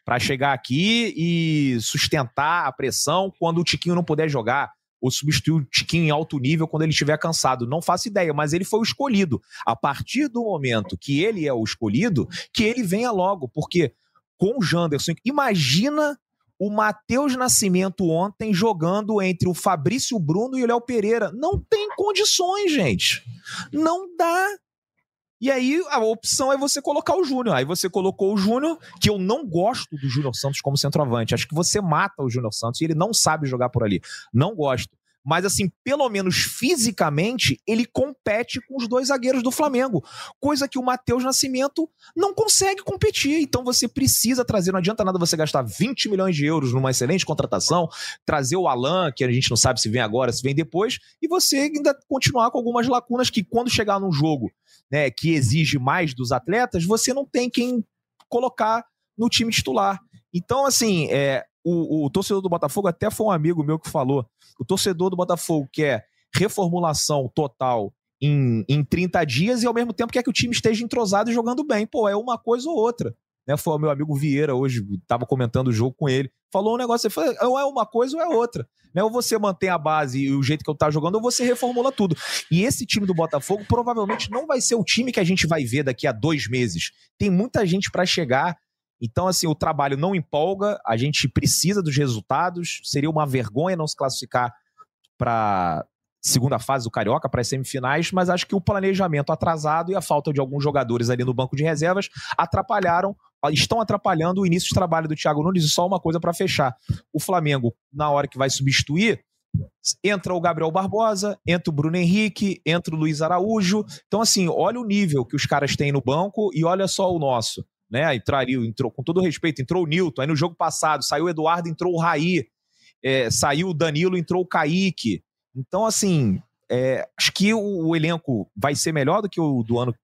para chegar aqui e sustentar a pressão quando o Tiquinho não puder jogar ou substituir o Tiquinho em alto nível quando ele estiver cansado. Não faço ideia, mas ele foi o escolhido. A partir do momento que ele é o escolhido, que ele venha logo, porque com o Janderson. Imagina o Matheus Nascimento ontem jogando entre o Fabrício Bruno e o Léo Pereira. Não tem condições, gente. Não dá. E aí a opção é você colocar o Júnior. Aí você colocou o Júnior, que eu não gosto do Júnior Santos como centroavante. Acho que você mata o Júnior Santos e ele não sabe jogar por ali. Não gosto mas assim, pelo menos fisicamente, ele compete com os dois zagueiros do Flamengo, coisa que o Matheus Nascimento não consegue competir. Então você precisa trazer, não adianta nada você gastar 20 milhões de euros numa excelente contratação, trazer o Alan, que a gente não sabe se vem agora, se vem depois, e você ainda continuar com algumas lacunas que quando chegar num jogo, né, que exige mais dos atletas, você não tem quem colocar no time titular. Então, assim, é, o, o torcedor do Botafogo, até foi um amigo meu que falou, o torcedor do Botafogo quer reformulação total em, em 30 dias e ao mesmo tempo quer que o time esteja entrosado e jogando bem. Pô, é uma coisa ou outra. Né, foi o meu amigo Vieira hoje, estava comentando o jogo com ele, falou um negócio, ele falou, ou é uma coisa ou é outra. Né, ou você mantém a base e o jeito que eu tá jogando, ou você reformula tudo. E esse time do Botafogo provavelmente não vai ser o time que a gente vai ver daqui a dois meses. Tem muita gente para chegar, então, assim, o trabalho não empolga, a gente precisa dos resultados. Seria uma vergonha não se classificar para segunda fase do Carioca, para as semifinais, mas acho que o planejamento atrasado e a falta de alguns jogadores ali no banco de reservas atrapalharam, estão atrapalhando o início de trabalho do Thiago Nunes. E só uma coisa para fechar: o Flamengo, na hora que vai substituir, entra o Gabriel Barbosa, entra o Bruno Henrique, entra o Luiz Araújo. Então, assim, olha o nível que os caras têm no banco e olha só o nosso né? Entraria, entrou, com todo respeito, entrou o Nilton. Aí no jogo passado saiu o Eduardo, entrou o Raí. É, saiu o Danilo, entrou o Kaique. Então, assim, é, acho que o, o, elenco vai ser melhor do que o do ano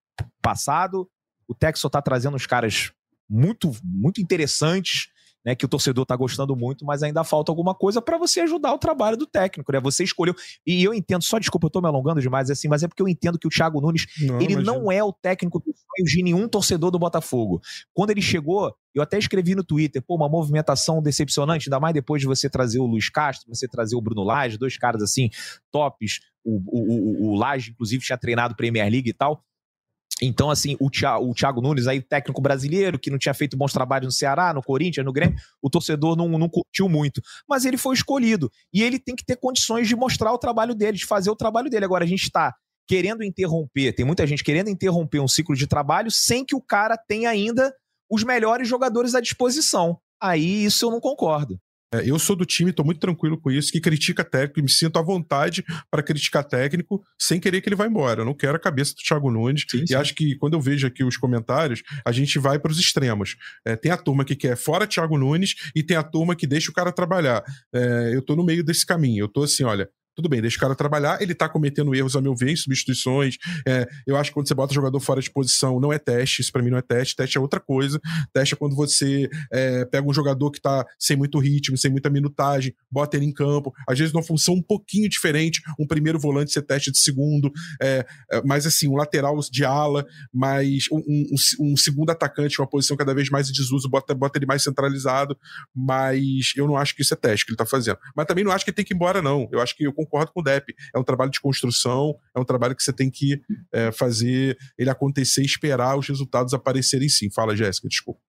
passado. O Texo está trazendo uns caras muito, muito interessantes né, que o torcedor está gostando muito, mas ainda falta alguma coisa para você ajudar o trabalho do técnico, né? Você escolheu. E eu entendo, só desculpa, eu estou me alongando demais assim, mas é porque eu entendo que o Thiago Nunes, não, ele imagina. não é o técnico dos sonhos de nenhum torcedor do Botafogo. Quando ele chegou, eu até escrevi no Twitter, pô, uma movimentação decepcionante, ainda mais depois de você trazer o Luiz Castro, você trazer o Bruno Lage, dois caras assim, tops. O, o, o, o Lage, inclusive, tinha treinado Premier League e tal. Então, assim, o Thiago, o Thiago Nunes, aí, técnico brasileiro, que não tinha feito bons trabalhos no Ceará, no Corinthians, no Grêmio, o torcedor não, não curtiu muito. Mas ele foi escolhido. E ele tem que ter condições de mostrar o trabalho dele, de fazer o trabalho dele. Agora, a gente está querendo interromper, tem muita gente querendo interromper um ciclo de trabalho sem que o cara tenha ainda os melhores jogadores à disposição. Aí isso eu não concordo. É, eu sou do time, estou muito tranquilo com isso, que critica técnico me sinto à vontade para criticar técnico sem querer que ele vá embora. Eu não quero a cabeça do Thiago Nunes. Sim, sim. E acho que quando eu vejo aqui os comentários, a gente vai para os extremos. É, tem a turma que quer fora Thiago Nunes e tem a turma que deixa o cara trabalhar. É, eu estou no meio desse caminho. Eu estou assim, olha, tudo bem, deixa o cara trabalhar. Ele tá cometendo erros, a meu ver, em substituições. É, eu acho que quando você bota o jogador fora de posição, não é teste. Isso pra mim não é teste. Teste é outra coisa. Teste é quando você é, pega um jogador que tá sem muito ritmo, sem muita minutagem, bota ele em campo. Às vezes numa função um pouquinho diferente. Um primeiro volante você teste de segundo. É, é, mas assim, um lateral de ala, mas um, um, um, segundo atacante, uma posição cada vez mais em desuso, bota, bota ele mais centralizado. Mas eu não acho que isso é teste que ele tá fazendo. Mas também não acho que ele tem que ir embora, não. Eu acho que eu concordo com o Depp. É um trabalho de construção, é um trabalho que você tem que é, fazer ele acontecer esperar os resultados aparecerem sim. Fala, Jéssica, desculpa.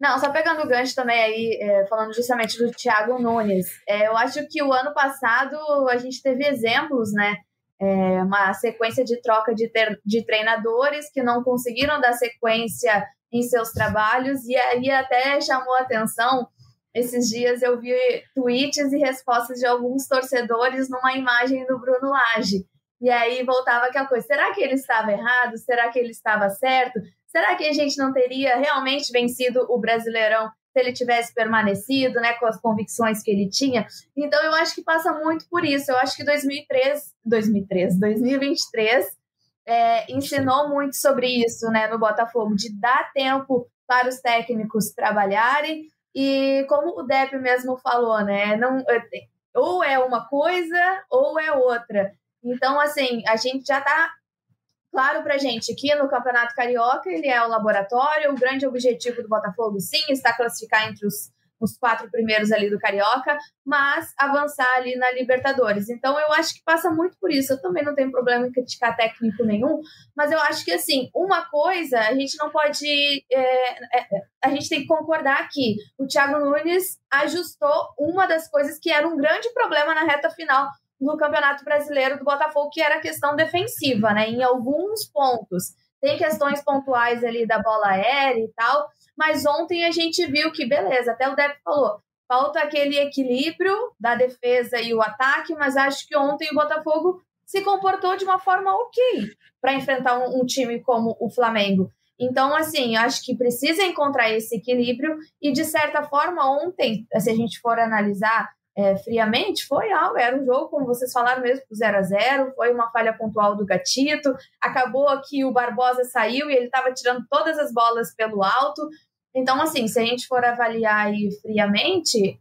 Não, só pegando o gancho também aí, é, falando justamente do Thiago Nunes. É, eu acho que o ano passado a gente teve exemplos, né? É, uma sequência de troca de, ter, de treinadores que não conseguiram dar sequência em seus trabalhos, e aí até chamou a atenção esses dias eu vi tweets e respostas de alguns torcedores numa imagem do Bruno Lage. E aí voltava aquela coisa: será que ele estava errado? Será que ele estava certo? Será que a gente não teria realmente vencido o Brasileirão se ele tivesse permanecido, né, com as convicções que ele tinha? Então eu acho que passa muito por isso. Eu acho que 2003, 2003, 2023 é, ensinou muito sobre isso, né, no Botafogo, de dar tempo para os técnicos trabalharem, e como o Depp mesmo falou, né? Não, é, ou é uma coisa ou é outra. Então, assim, a gente já está claro para gente que no Campeonato Carioca ele é o laboratório, o grande objetivo do Botafogo, sim, está classificar entre os os quatro primeiros ali do Carioca, mas avançar ali na Libertadores. Então eu acho que passa muito por isso. Eu também não tenho problema em criticar técnico nenhum, mas eu acho que assim, uma coisa a gente não pode. É, é, a gente tem que concordar aqui. O Thiago Nunes ajustou uma das coisas que era um grande problema na reta final no Campeonato Brasileiro do Botafogo, que era a questão defensiva, né? Em alguns pontos. Tem questões pontuais ali da bola aérea e tal, mas ontem a gente viu que, beleza, até o Depp falou, falta aquele equilíbrio da defesa e o ataque, mas acho que ontem o Botafogo se comportou de uma forma ok para enfrentar um, um, time como o Flamengo. Então, assim, acho que precisa encontrar esse equilíbrio e, de certa forma, ontem, se a gente for analisar é, friamente, foi algo, era um jogo, como vocês falaram mesmo, 0 a 0 foi uma falha pontual do Gatito, acabou que o Barbosa saiu e ele estava tirando todas as bolas pelo alto. Então, assim, se a gente for avaliar aí friamente,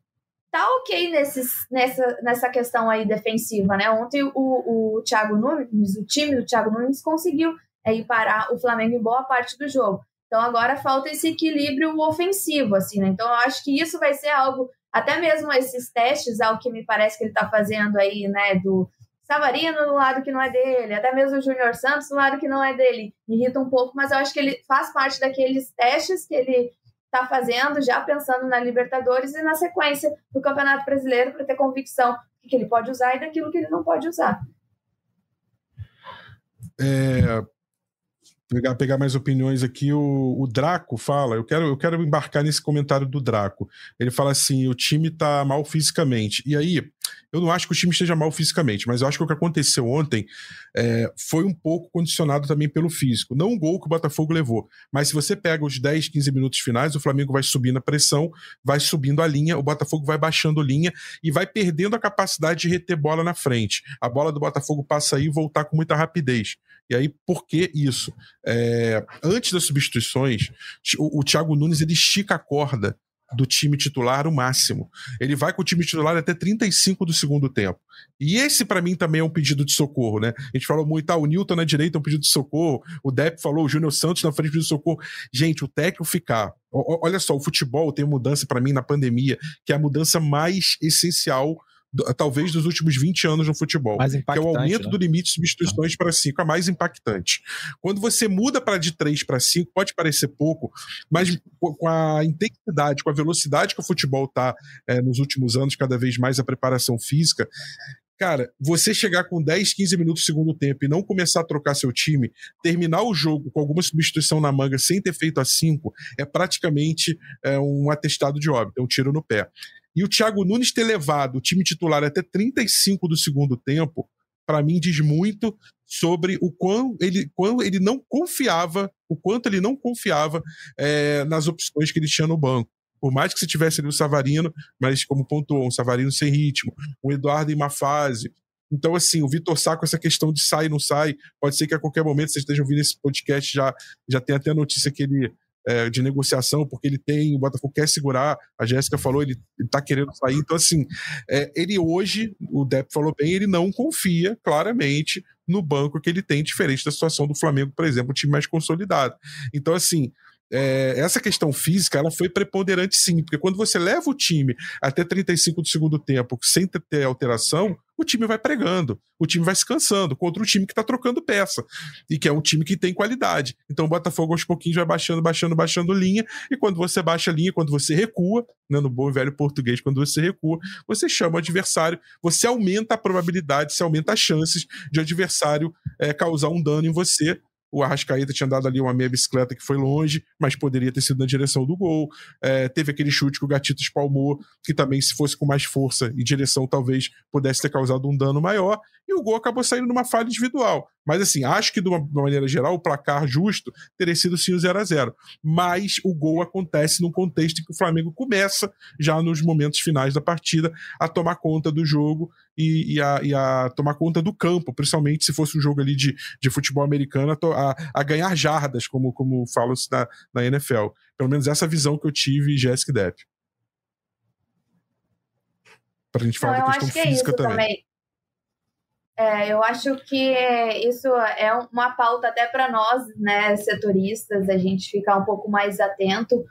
tá ok nesses, nessa, nessa questão aí defensiva, né? Ontem o, o Thiago Nunes, o time do Thiago Nunes conseguiu aí parar o Flamengo em boa parte do jogo. Então agora falta esse equilíbrio ofensivo, assim, né? Então eu acho que isso vai ser algo até mesmo esses testes, ao que me parece que ele está fazendo aí, né, do Savarino no lado que não é dele, até mesmo o Júnior Santos no lado que não é dele, me irrita um pouco, mas eu acho que ele faz parte daqueles testes que ele está fazendo, já pensando na Libertadores e na sequência do Campeonato Brasileiro, para ter convicção do que ele pode usar e daquilo que ele não pode usar. É, pegar, pegar mais opiniões aqui, o, o Draco fala, eu quero, eu quero embarcar nesse comentário do Draco. Ele fala assim: o time tá mal fisicamente. E aí, eu não acho que o time esteja mal fisicamente, mas eu acho que o que aconteceu ontem é, foi um pouco condicionado também pelo físico. Não o gol que o Botafogo levou, mas se você pega os 10, 15 minutos finais, o Flamengo vai subindo a pressão, vai subindo a linha, o Botafogo vai baixando linha e vai perdendo a capacidade de reter bola na frente. A bola do Botafogo passa aí e voltar com muita rapidez. E aí, por que isso? É, antes das substituições, o, o Thiago Nunes ele estica a corda do time titular o máximo. Ele vai com o time titular até 35 do segundo tempo. E esse, para mim, também é um pedido de socorro, né? A gente falou muito, ah, o Newton na direita é um pedido de socorro, o Depp falou, o Júnior Santos na frente pedido de socorro. Gente, o técnico ficar. Olha só, o futebol tem mudança para mim na pandemia, que é a mudança mais essencial talvez dos últimos 20 anos no futebol, que é o aumento né? do limite de substituições para 5, a mais impactante. Quando você muda para de 3 para 5, pode parecer pouco, mas com a intensidade, com a velocidade que o futebol está é, nos últimos anos, cada vez mais a preparação física, Cara, você chegar com 10, 15 minutos do segundo tempo e não começar a trocar seu time, terminar o jogo com alguma substituição na manga sem ter feito a 5, é praticamente é, um atestado de óbito, é um tiro no pé. E o Thiago Nunes ter levado o time titular até 35 do segundo tempo, para mim diz muito sobre o quão ele, quão ele não confiava, o quanto ele não confiava é, nas opções que ele tinha no banco. Por mais que você tivesse ali o Savarino, mas como pontuou, um Savarino sem ritmo, um Eduardo em má fase. Então, assim, o Vitor Sá com essa questão de sai não sai, pode ser que a qualquer momento vocês estejam ouvindo esse podcast, já, já tem até a notícia que ele é, de negociação, porque ele tem, o Botafogo quer segurar, a Jéssica falou, ele, está querendo sair. Então, assim, é, ele hoje, o Depp falou bem, ele não confia claramente no banco que ele tem, diferente da situação do Flamengo, por exemplo, um time mais consolidado. Então, assim, é, essa questão física ela foi preponderante sim, porque quando você leva o time até 35 do segundo tempo sem ter alteração, o time vai pregando, o time vai se cansando contra um time que está trocando peça e que é um time que tem qualidade. Então o Botafogo aos pouquinhos vai baixando, baixando, baixando linha e quando você baixa a linha, quando você recua, né, no bom e velho português, quando você recua, você chama o adversário, você aumenta a probabilidade, você aumenta as chances de o adversário é, causar um dano em você o Arrascaeta tinha dado ali uma meia bicicleta que foi longe, mas poderia ter sido na direção do gol. É, teve aquele chute que o Gatito espalmou, que também, se fosse com mais força e direção, talvez pudesse ter causado um dano maior. E o gol acabou saindo numa falha individual. Mas, assim, acho que de uma, de uma maneira geral, o placar justo teria sido sim o 0 a 0 Mas o gol acontece num contexto em que o Flamengo começa, já nos momentos finais da partida, a tomar conta do jogo e, e, a, e a, tomar conta do campo, principalmente se fosse um jogo ali de, de futebol americano, a, a ganhar jardas, como, como falam-se na, na NFL. Pelo menos essa visão que eu tive, Jéssica Depp. Para a gente falar Não, da questão que física é também. também. É, eu acho que isso é uma pauta até para nós, né, setoristas, a gente ficar um pouco mais atento,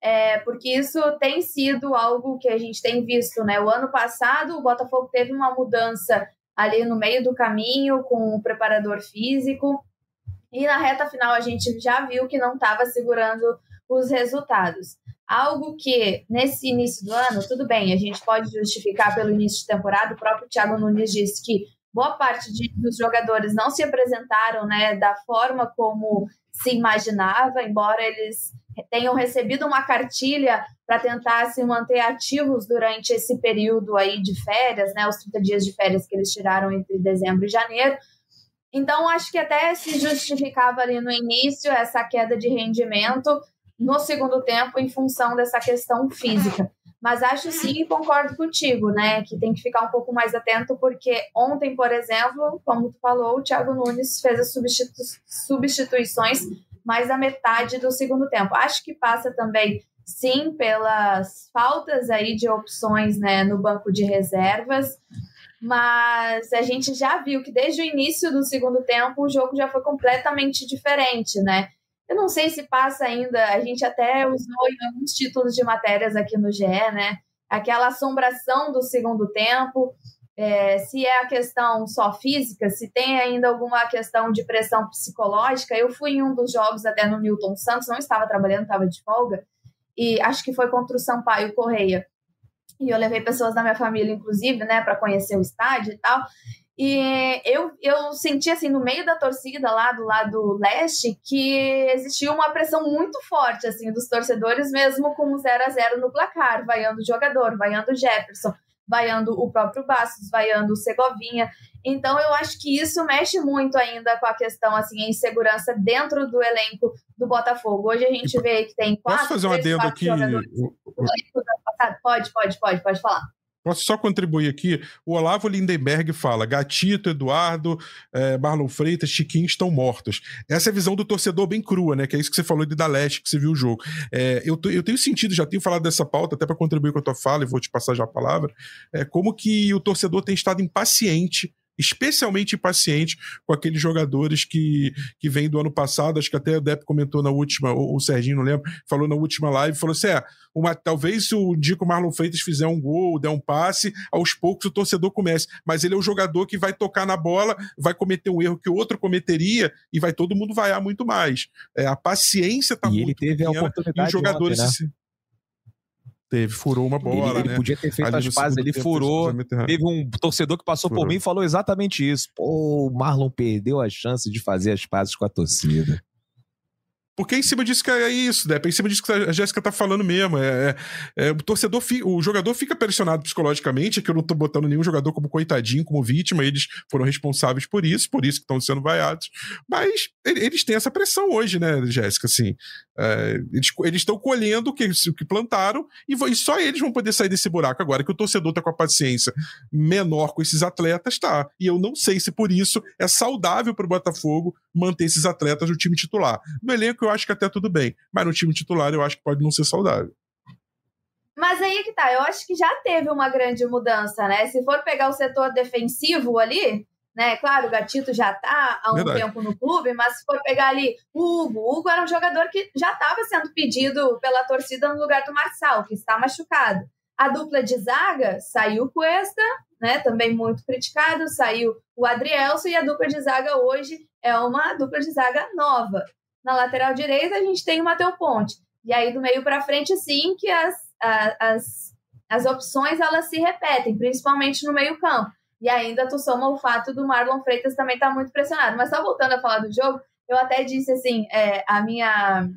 é, porque isso tem sido algo que a gente tem visto, né? O ano passado o Botafogo teve uma mudança ali no meio do caminho com o preparador físico e na reta final a gente já viu que não estava segurando os resultados. Algo que nesse início do ano, tudo bem, a gente pode justificar pelo início de temporada. O próprio Thiago Nunes disse que boa parte de, dos jogadores não se apresentaram né, da forma como se imaginava, embora eles tenham recebido uma cartilha para tentar se manter ativos durante esse período aí de férias, né, os 30 dias de férias que eles tiraram entre dezembro e janeiro. Então, acho que até se justificava ali no início essa queda de rendimento no segundo tempo em função dessa questão física. Mas acho sim e concordo contigo, né? Que tem que ficar um pouco mais atento, porque ontem, por exemplo, como tu falou, o Thiago Nunes fez as substitu substituições mais da metade do segundo tempo. Acho que passa também, sim, pelas faltas aí de opções né, no banco de reservas. Mas a gente já viu que desde o início do segundo tempo o jogo já foi completamente diferente, né? Eu não sei se passa ainda, a gente até usou em alguns títulos de matérias aqui no GE, né? Aquela assombração do segundo tempo, é, se é a questão só física, se tem ainda alguma questão de pressão psicológica. Eu fui em um dos jogos até no Newton Santos, não estava trabalhando, estava de folga, e acho que foi contra o Sampaio Correia. E eu levei pessoas da minha família, inclusive, né, para conhecer o estádio e tal. E eu, eu senti, assim, no meio da torcida lá do lado leste, que existia uma pressão muito forte, assim, dos torcedores, mesmo com 0 a 0 no placar, vaiando o jogador, vaiando o Jefferson, vaiando o próprio Bastos, vaiando o Segovinha. Então, eu acho que isso mexe muito ainda com a questão, assim, a insegurança dentro do elenco do Botafogo. Hoje a gente vê que tem quatro, Posso fazer um adendo aqui? Pode, pode, pode, pode falar. Posso só contribuir aqui? O Olavo Lindenberg fala: Gatito, Eduardo, é, Marlon Freitas, Chiquinho estão mortos. Essa é a visão do torcedor bem crua, né? Que é isso que você falou de da Leste, que você viu o jogo. É, eu, eu tenho sentido, já tenho falado dessa pauta, até para contribuir com a tua fala, e vou te passar já a palavra. É, como que o torcedor tem estado impaciente especialmente impaciente com aqueles jogadores que, que vêm do ano passado, acho que até o Depp comentou na última, ou o Serginho, não lembro, falou na última live, falou assim, é, uma, talvez se o dia que o Marlon Freitas fizer um gol, der um passe, aos poucos o torcedor comece, mas ele é o jogador que vai tocar na bola, vai cometer um erro que o outro cometeria e vai todo mundo vaiar muito mais. É, a paciência tá e muito ele teve pequena, a oportunidade e os jogadores ontem, né? se, Teve, furou uma bola. Ele, ele né? podia ter feito Ali as pazes, ele furou. Teve um torcedor que passou furou. por mim e falou exatamente isso. Pô, o Marlon perdeu a chance de fazer as pazes com a torcida. Porque é em cima disso que é isso, né? Em cima disso que a Jéssica tá falando mesmo. É, é, é o torcedor, fi, o jogador fica pressionado psicologicamente, que eu não tô botando nenhum jogador como coitadinho, como vítima, eles foram responsáveis por isso, por isso que estão sendo vaiados. Mas eles têm essa pressão hoje, né, Jéssica? Assim, é, eles estão colhendo o que, o que plantaram e, e, só eles vão poder sair desse buraco agora que o torcedor tá com a paciência menor com esses atletas, tá? E eu não sei se por isso é saudável pro Botafogo manter esses atletas no time titular. No elenco eu acho que até tudo bem, mas no time titular eu acho que pode não ser saudável. Mas aí que tá, eu acho que já teve uma grande mudança, né? Se for pegar o setor defensivo ali, né? Claro, o Gatito já tá há um Verdade. tempo no clube, mas se for pegar ali o Hugo, o Hugo era um jogador que já estava sendo pedido pela torcida no lugar do Marçal, que está machucado. A dupla de zaga saiu Cuesta, né? Também muito criticado, saiu o Adrielso e a dupla de zaga hoje é uma dupla de zaga nova. Na lateral direita, a gente tem o Matheus Ponte. E aí, do meio para frente, sim, que as, as, as opções elas se repetem, principalmente no meio-campo. E ainda tu soma o fato do Marlon Freitas também estar tá muito pressionado. Mas só voltando a falar do jogo, eu até disse assim: é, a minha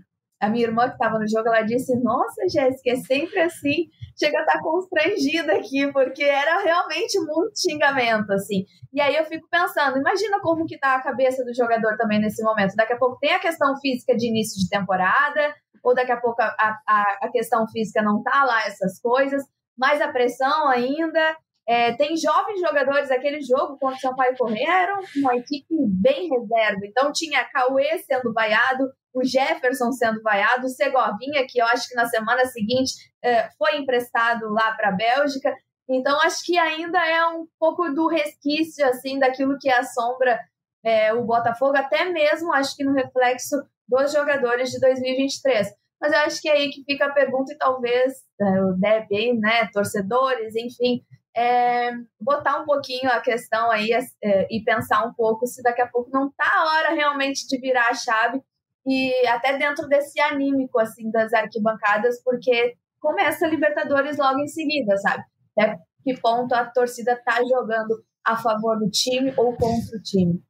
a minha irmã que estava no jogo, ela disse: Nossa, Jéssica, é sempre assim. Chega a estar tá constrangida aqui, porque era realmente muito xingamento, assim. E aí eu fico pensando, imagina como que tá a cabeça do jogador também nesse momento. Daqui a pouco tem a questão física de início de temporada, ou daqui a pouco a, a, a questão física não tá lá, essas coisas, mais a pressão ainda. É, tem jovens jogadores, aquele jogo contra o Sampaio Correia uma equipe bem reserva. Então tinha Cauê sendo vaiado, o Jefferson sendo vaiado, o Segovinha, que eu acho que na semana seguinte é, foi emprestado lá para a Bélgica. Então, acho que ainda é um pouco do resquício assim daquilo que assombra é, o Botafogo, até mesmo acho que no reflexo dos jogadores de 2023. Mas eu acho que é aí que fica a pergunta, e talvez é, o Deb né, torcedores, enfim, é, botar um pouquinho a questão aí é, e pensar um pouco se daqui a pouco não está a hora realmente de virar a chave e até dentro desse anímico assim das arquibancadas, porque começa a Libertadores logo em seguida, sabe? Até que ponto a torcida tá jogando a favor do time ou contra o time.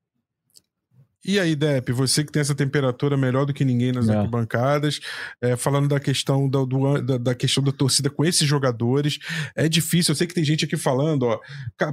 E aí, Depp, você que tem essa temperatura melhor do que ninguém nas é. arquibancadas, é, falando da questão da, do, da, da, questão da torcida com esses jogadores, é difícil. Eu sei que tem gente aqui falando, ó,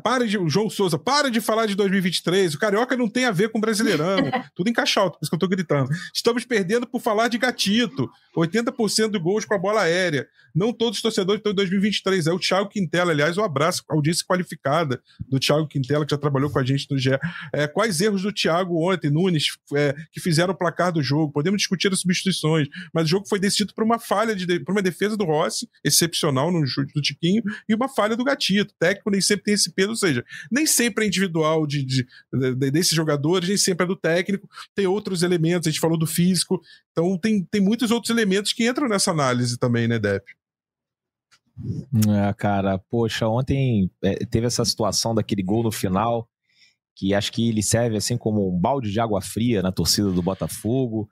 para de, João Souza, para de falar de 2023. O Carioca não tem a ver com o Brasileirão. Tudo em caixa alto, por isso que eu tô gritando. Estamos perdendo por falar de gatito. 80% de gols com a bola aérea. Não todos os torcedores estão em 2023. É o Thiago Quintela, aliás, um abraço, audiência qualificada do Thiago Quintela, que já trabalhou com a gente no GE. É, quais erros do Thiago ontem, no Nunes é, que fizeram o placar do jogo. Podemos discutir as substituições, mas o jogo foi decidido por uma falha, de, por uma defesa do Rossi, excepcional no chute do Tiquinho, e uma falha do Gatito. O técnico nem sempre tem esse peso, ou seja, nem sempre é individual de, de, de, desses jogadores, nem sempre é do técnico, tem outros elementos, a gente falou do físico, então tem, tem muitos outros elementos que entram nessa análise também, né, Depp? É, cara, poxa, ontem é, teve essa situação daquele gol no final que acho que ele serve assim como um balde de água fria na torcida do Botafogo.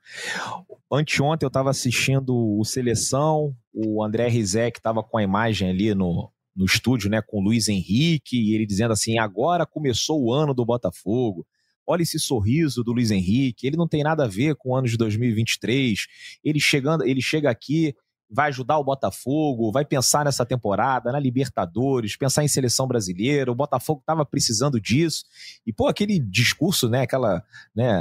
Anteontem eu estava assistindo o Seleção, o André Rizek estava com a imagem ali no, no estúdio, né, com o Luiz Henrique, e ele dizendo assim: agora começou o ano do Botafogo. Olha esse sorriso do Luiz Henrique, ele não tem nada a ver com o ano de 2023. Ele chegando, ele chega aqui vai ajudar o Botafogo, vai pensar nessa temporada, na Libertadores, pensar em seleção brasileira. O Botafogo estava precisando disso. E, pô, aquele discurso, né? Aquela, né?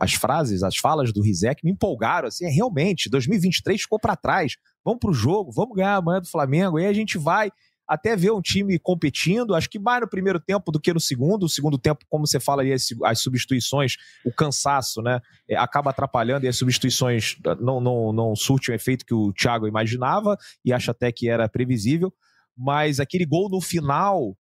As frases, as falas do Rizek me empolgaram. Assim, é, realmente, 2023 ficou para trás. Vamos para o jogo, vamos ganhar amanhã do Flamengo. Aí a gente vai até ver um time competindo, acho que mais no primeiro tempo do que no segundo. O segundo tempo, como você fala aí, as, substituições, o cansaço, né, é, acaba atrapalhando e as substituições não, não, não surtem o efeito que o Thiago imaginava e acho até que era previsível. Mas aquele gol no final,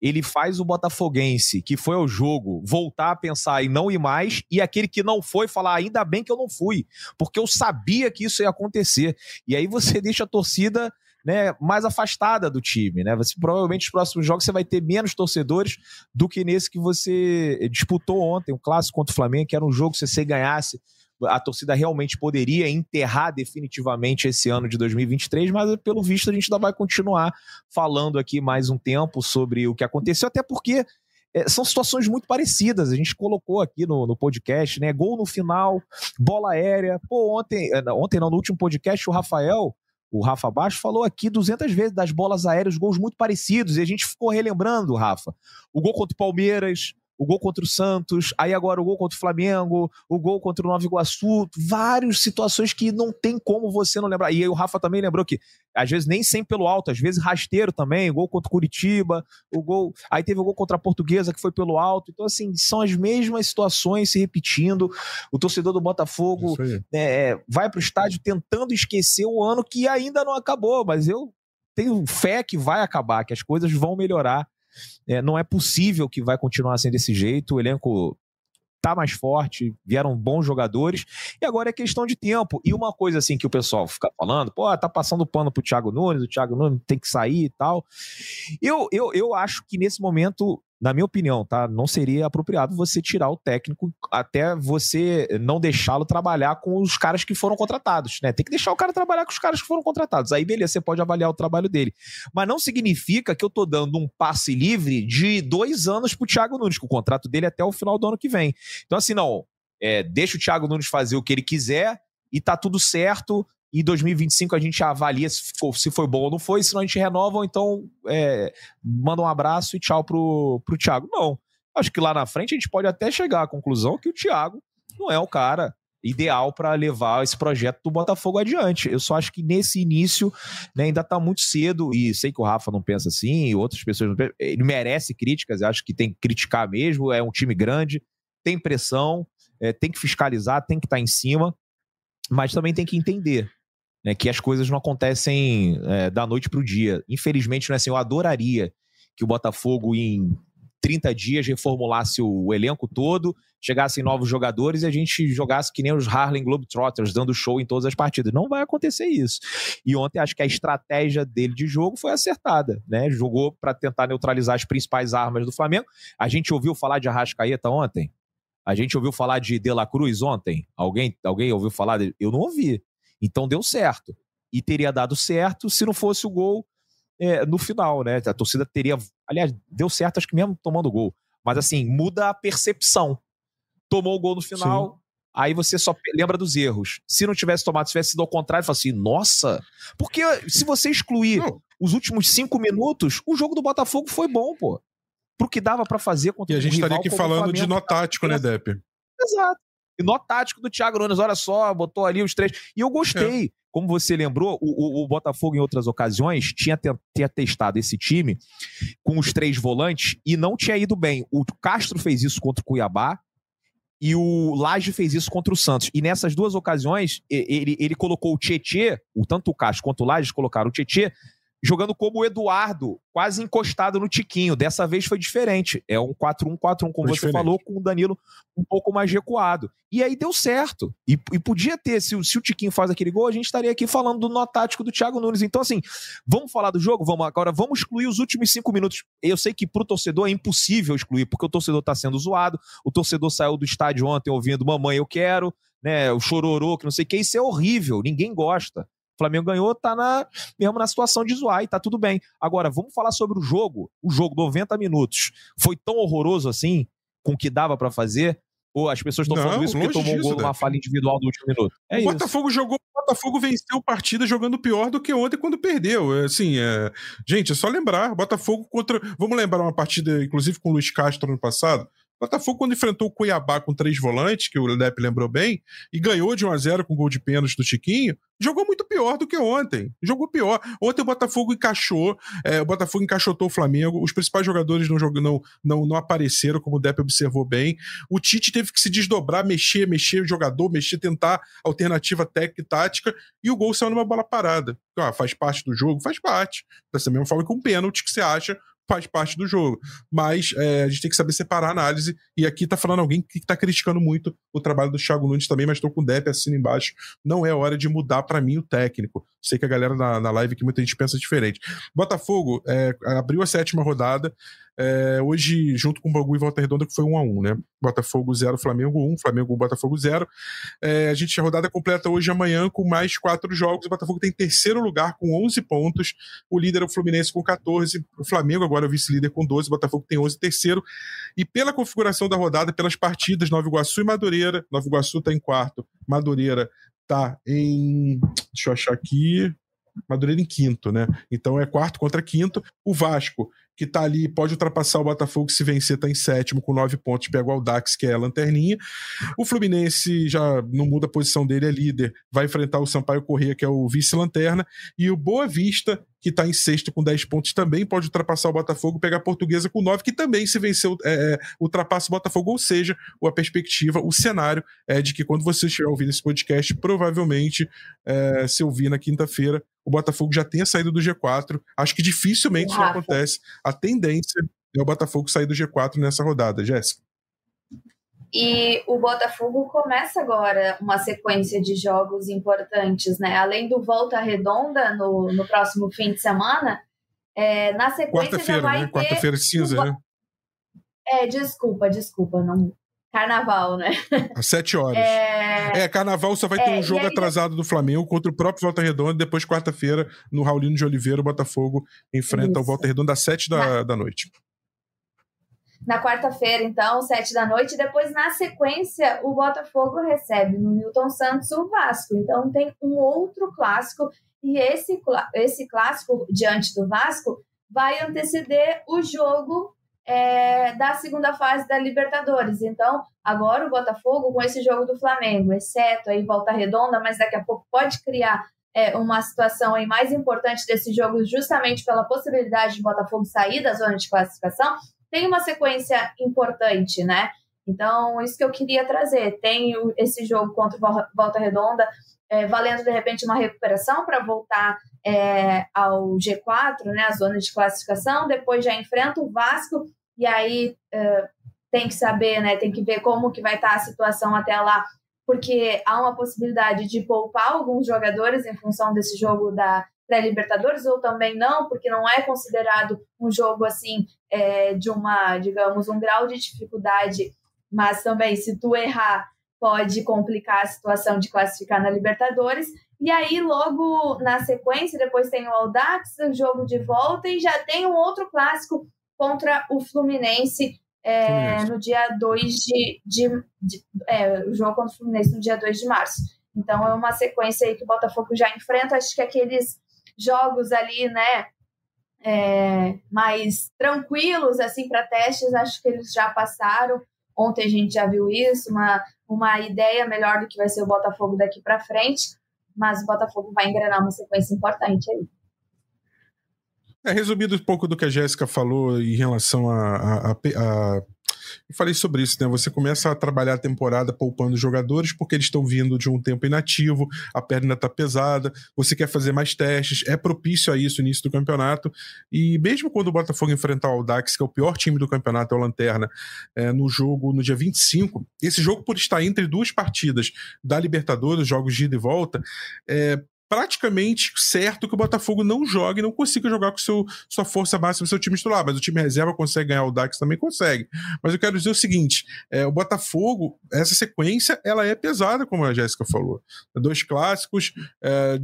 ele faz o botafoguense que foi ao jogo voltar a pensar e não ir mais, e aquele que não foi falar, ainda bem que eu não fui, porque eu sabia que isso ia acontecer. E aí você deixa a torcida né, mais afastada do time, né? Você provavelmente nos próximos jogos você vai ter menos torcedores do que nesse que você disputou ontem, o um clássico contra o Flamengo, que era um jogo que se você ganhasse, a torcida realmente poderia enterrar definitivamente esse ano de 2023, mas pelo visto a gente ainda vai continuar falando aqui mais um tempo sobre o que aconteceu, até porque é, são situações muito parecidas. A gente colocou aqui no, no podcast, né? Gol no final, bola aérea. Pô, ontem, é, ontem não, no último podcast, o Rafael, o Rafa Baixo, falou aqui 200 vezes das bolas aéreas, gols muito parecidos. E a gente ficou relembrando, Rafa. O gol contra o Palmeiras, o gol contra o Santos, aí agora o gol contra o Flamengo, o gol contra o Nova Iguaçu, várias situações que não tem como você não lembrar. E aí o Rafa também lembrou que, às vezes, nem sempre pelo alto, às vezes rasteiro também, o gol contra o Curitiba, o gol. Aí teve o gol contra a Portuguesa, que foi pelo alto. Então, assim, são as mesmas situações se repetindo. O torcedor do Botafogo é, vai para o estádio tentando esquecer o ano que ainda não acabou, mas eu tenho fé que vai acabar, que as coisas vão melhorar é, não é possível que vai continuar sendo desse jeito. O elenco tá mais forte, vieram bons jogadores, e agora é questão de tempo. E uma coisa assim que o pessoal fica falando, pô, tá passando pano pro Thiago Nunes, o Thiago Nunes tem que sair e tal. Eu, eu, eu acho que nesse momento na minha opinião, tá? Não seria apropriado você tirar o técnico até você não deixá-lo trabalhar com os caras que foram contratados, né? Tem que deixar o cara trabalhar com os caras que foram contratados. Aí, beleza, você pode avaliar o trabalho dele. Mas não significa que eu tô dando um passe livre de dois anos pro Thiago Nunes, que o contrato dele é até o final do ano que vem. Então, assim, não. É, deixa o Thiago Nunes fazer o que ele quiser e tá tudo certo. E 2025 a gente avalia se, se foi bom ou não foi, senão a gente renova, ou então é, manda um abraço e tchau pro, pro Thiago. Não. Acho que lá na frente a gente pode até chegar à conclusão que o Thiago não é o cara ideal para levar esse projeto do Botafogo adiante. Eu só acho que nesse início né, ainda está muito cedo, e sei que o Rafa não pensa assim, outras pessoas não pensam. Ele merece críticas, acho que tem que criticar mesmo, é um time grande, tem pressão, é, tem que fiscalizar, tem que estar tá em cima, mas também tem que entender né, que as coisas não acontecem é, da noite para o dia. Infelizmente, não é assim, eu adoraria que o Botafogo em 30 dias reformulasse o elenco todo, chegassem novos jogadores e a gente jogasse que nem os Harlem Globetrotters, dando show em todas as partidas. Não vai acontecer isso. E ontem acho que a estratégia dele de jogo foi acertada, né? Jogou para tentar neutralizar as principais armas do Flamengo. A gente ouviu falar de Arrascaeta ontem? A gente ouviu falar de De La Cruz ontem? Alguém, alguém ouviu falar? De... Eu não ouvi. Então deu certo. E teria dado certo se não fosse o gol é, no final, né? A torcida teria. Aliás, deu certo, acho que mesmo tomando o gol. Mas assim, muda a percepção. Tomou o gol no final, Sim. aí você só lembra dos erros. Se não tivesse tomado, se tivesse sido ao contrário, fala assim, nossa. Porque se você excluir não. os últimos cinco minutos, o jogo do Botafogo foi bom, pô. Pro que dava para fazer contra E a gente estaria aqui falando de nó tático, né, Depp? Exato. E nó tático do Thiago Nunes, olha só, botou ali os três. E eu gostei. É. Como você lembrou, o, o, o, Botafogo, em outras ocasiões, tinha, tinha testado esse time com os três volantes e não tinha ido bem. O Castro fez isso contra o Cuiabá e o Laje fez isso contra o Santos. E nessas duas ocasiões, ele, ele colocou o Tietê, o, tanto o Castro quanto o Laje colocaram o Tietê jogando como o Eduardo, quase encostado no Tiquinho. Dessa vez foi diferente. É um 4-1-4-1, como foi você diferente. falou, com o Danilo um pouco mais recuado. E aí deu certo. E, e podia ter, se, se, o Tiquinho faz aquele gol, a gente estaria aqui falando do nó tático do Thiago Nunes. Então, assim, vamos falar do jogo? Vamos agora, vamos excluir os últimos cinco minutos. Eu sei que pro torcedor é impossível excluir, porque o torcedor tá sendo zoado, o torcedor saiu do estádio ontem ouvindo Mamãe, eu quero, né? O chororô, que não sei o que, isso é horrível, ninguém gosta. O Flamengo ganhou, tá na, mesmo na situação de zoar e tá tudo bem. Agora, vamos falar sobre o jogo. O jogo, 90 minutos, foi tão horroroso assim, com o que dava para fazer? Ou as pessoas estão falando isso porque tomou um gol numa falha individual no último minuto? É o isso. Botafogo jogou, o Botafogo venceu partida jogando pior do que ontem quando perdeu. É, assim, é... gente, é só lembrar, Botafogo contra, vamos lembrar uma partida inclusive com o Luiz Castro no passado, Botafogo, quando enfrentou o Cuiabá com três volantes, que o Lepe lembrou bem, e ganhou de 1 a 0 com gol de pênalti do Chiquinho, jogou muito pior do que ontem. Jogou pior. Ontem o Botafogo encaixou, é, o Botafogo encaixotou o Flamengo, os principais jogadores não, não, não, não apareceram, como o Depp observou bem. O Tite teve que se desdobrar, mexer, mexer o jogador, mexer, tentar alternativa técnica e tática, e o gol saiu numa bola parada. Ah, faz parte do jogo? Faz parte. Da mesma forma que um pênalti que você acha faz parte do jogo. Mas é, a gente tem que saber separar a análise. E aqui tá falando alguém que tá criticando muito o trabalho do Thiago Nunes também, mas tô com o Depp assim embaixo. Não é hora de mudar para mim o técnico. Sei que a galera na, na live aqui muita gente pensa diferente. Botafogo é, abriu a sétima rodada. É, hoje, junto com o Bangu e Volta Redonda, que foi 1 a 1 né? Botafogo 0, Flamengo 1, Flamengo 1, Botafogo 0. É, a gente a rodada completa hoje amanhã com mais quatro jogos. O Botafogo tem terceiro lugar com 11 pontos. O líder é o Fluminense com 14. O Flamengo agora é o vice-líder com 12. O Botafogo tem 11 terceiro. E pela configuração da rodada, pelas partidas, Nova Iguaçu e Madureira. Nova Iguaçu está em quarto, Madureira está em. Deixa eu achar aqui. Madureira em quinto, né? Então é quarto contra quinto. O Vasco que está ali, pode ultrapassar o Botafogo se vencer, está em sétimo com nove pontos, pega o Aldax, que é a lanterninha. O Fluminense já não muda a posição dele, é líder, vai enfrentar o Sampaio Corrêa, que é o vice-lanterna, e o Boa Vista, que está em sexto com 10 pontos, também pode ultrapassar o Botafogo, pegar a Portuguesa com 9, que também se venceu, é, é, ultrapassa o Botafogo, ou seja, a perspectiva, o cenário é de que quando você estiver ouvindo esse podcast, provavelmente, é, se ouvir na quinta-feira, o Botafogo já tenha saído do G4. Acho que dificilmente isso acontece. A tendência é o Botafogo sair do G4 nessa rodada, Jéssica. E o Botafogo começa agora uma sequência de jogos importantes, né? Além do Volta Redonda no, no próximo fim de semana, é, na sequência Quarta-feira, né? Quarta-feira cinza, né? É, desculpa, desculpa, não, Carnaval, né? Às sete horas. É... é, Carnaval só vai ter é, um jogo aí... atrasado do Flamengo contra o próprio Volta Redonda. Depois, quarta-feira, no Raulino de Oliveira, o Botafogo enfrenta Isso. o Volta Redonda às sete da, da noite. Na quarta-feira, então, sete da noite. Depois, na sequência, o Botafogo recebe no Newton Santos o Vasco. Então, tem um outro clássico. E esse, esse clássico, diante do Vasco, vai anteceder o jogo é, da segunda fase da Libertadores. Então, agora o Botafogo, com esse jogo do Flamengo, exceto aí volta redonda, mas daqui a pouco pode criar é, uma situação aí mais importante desse jogo, justamente pela possibilidade de Botafogo sair da zona de classificação, tem uma sequência importante, né? Então, isso que eu queria trazer. Tem esse jogo contra o Volta Redonda, é, valendo de repente uma recuperação para voltar é, ao G4, né, a zona de classificação. Depois já enfrenta o Vasco e aí uh, tem que saber, né? Tem que ver como que vai estar a situação até lá, porque há uma possibilidade de poupar alguns jogadores em função desse jogo da pré-libertadores ou também não, porque não é considerado um jogo assim é, de uma, digamos, um grau de dificuldade, mas também se tu errar pode complicar a situação de classificar na Libertadores. E aí, logo na sequência, depois tem o Audax, o jogo de volta, e já tem um outro clássico contra o Fluminense é, no dia 2 de. de, de é, o jogo contra o Fluminense no dia 2 de março. Então é uma sequência aí que o Botafogo já enfrenta. Acho que aqueles jogos ali, né? É, mais tranquilos assim para testes, acho que eles já passaram. Ontem a gente já viu isso, uma, uma ideia melhor do que vai ser o Botafogo daqui para frente, mas o Botafogo vai engrenar uma sequência importante aí. É, resumido um pouco do que a Jéssica falou em relação a, a, a, a eu falei sobre isso, né? Você começa a trabalhar a temporada poupando jogadores porque eles estão vindo de um tempo inativo, a perna está pesada, você quer fazer mais testes, é propício a isso no início do campeonato. E mesmo quando o Botafogo enfrentar o Aldax, que é o pior time do campeonato, é o Lanterna, é, no jogo no dia 25, esse jogo, por estar entre duas partidas da Libertadores, jogos de ida e volta, é, praticamente certo que o Botafogo não jogue, não consiga jogar com seu, sua força máxima, seu time titular, mas o time reserva consegue ganhar, o Dax também consegue. Mas eu quero dizer o seguinte, é, o Botafogo, essa sequência, ela é pesada, como a Jéssica falou. Dois clássicos, é,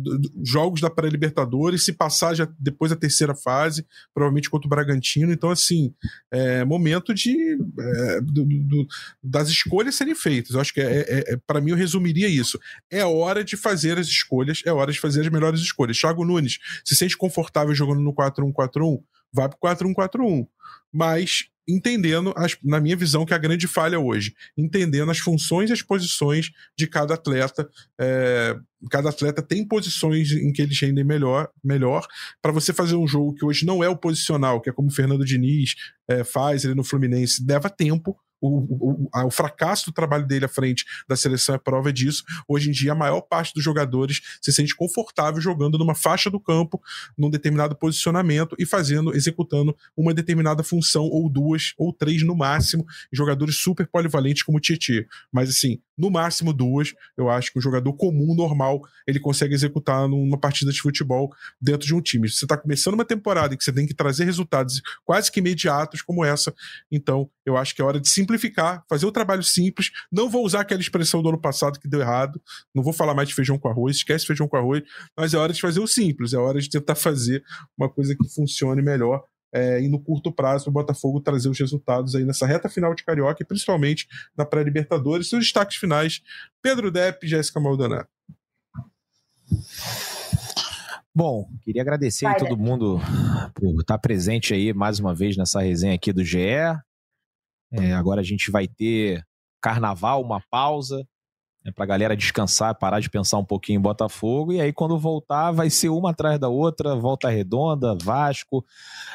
jogos da pré-libertadores, se passar já depois da terceira fase, provavelmente contra o Bragantino, então assim, é momento de é, do, do, das escolhas serem feitas. Eu acho que é, é, é para mim eu resumiria isso. É hora de fazer as escolhas, é hora de fazer as melhores escolhas. Thiago Nunes se sente confortável jogando no 4-1-4-1, vai pro 4-1-4-1. Mas entendendo, as, na minha visão, que é a grande falha hoje, entendendo as funções e as posições de cada atleta. É, cada atleta tem posições em que eles rendem melhor, melhor. Para você fazer um jogo que hoje não é o posicional, que é como o Fernando Diniz é, faz ele no Fluminense, leva tempo. O, o, o, fracasso do trabalho dele à frente da seleção é prova disso. Hoje em dia, a maior parte dos jogadores se sente confortável jogando numa faixa do campo, num determinado posicionamento e fazendo, executando uma determinada função, ou duas, ou três no máximo, jogadores super polivalentes como o Tietchan. Mas assim, no máximo duas, eu acho que um jogador comum, normal, ele consegue executar numa partida de futebol dentro de um time. Você está começando uma temporada em que você tem que trazer resultados quase que imediatos como essa, então eu acho que é hora de simplificar, fazer o trabalho simples. Não vou usar aquela expressão do ano passado que deu errado, não vou falar mais de feijão com arroz, esquece feijão com arroz, mas é hora de fazer o simples, é hora de tentar fazer uma coisa que funcione melhor é, e no curto prazo o Botafogo trazer os resultados aí nessa reta final de Carioca e principalmente na pré-Libertadores. Seus destaques finais, Pedro Depp e Jéssica Maldonado. Bom, queria agradecer a todo mundo por estar presente aí mais uma vez nessa resenha aqui do GE. É, agora a gente vai ter carnaval, uma pausa né, para a galera descansar, parar de pensar um pouquinho em Botafogo, e aí quando voltar vai ser uma atrás da outra, Volta Redonda, Vasco,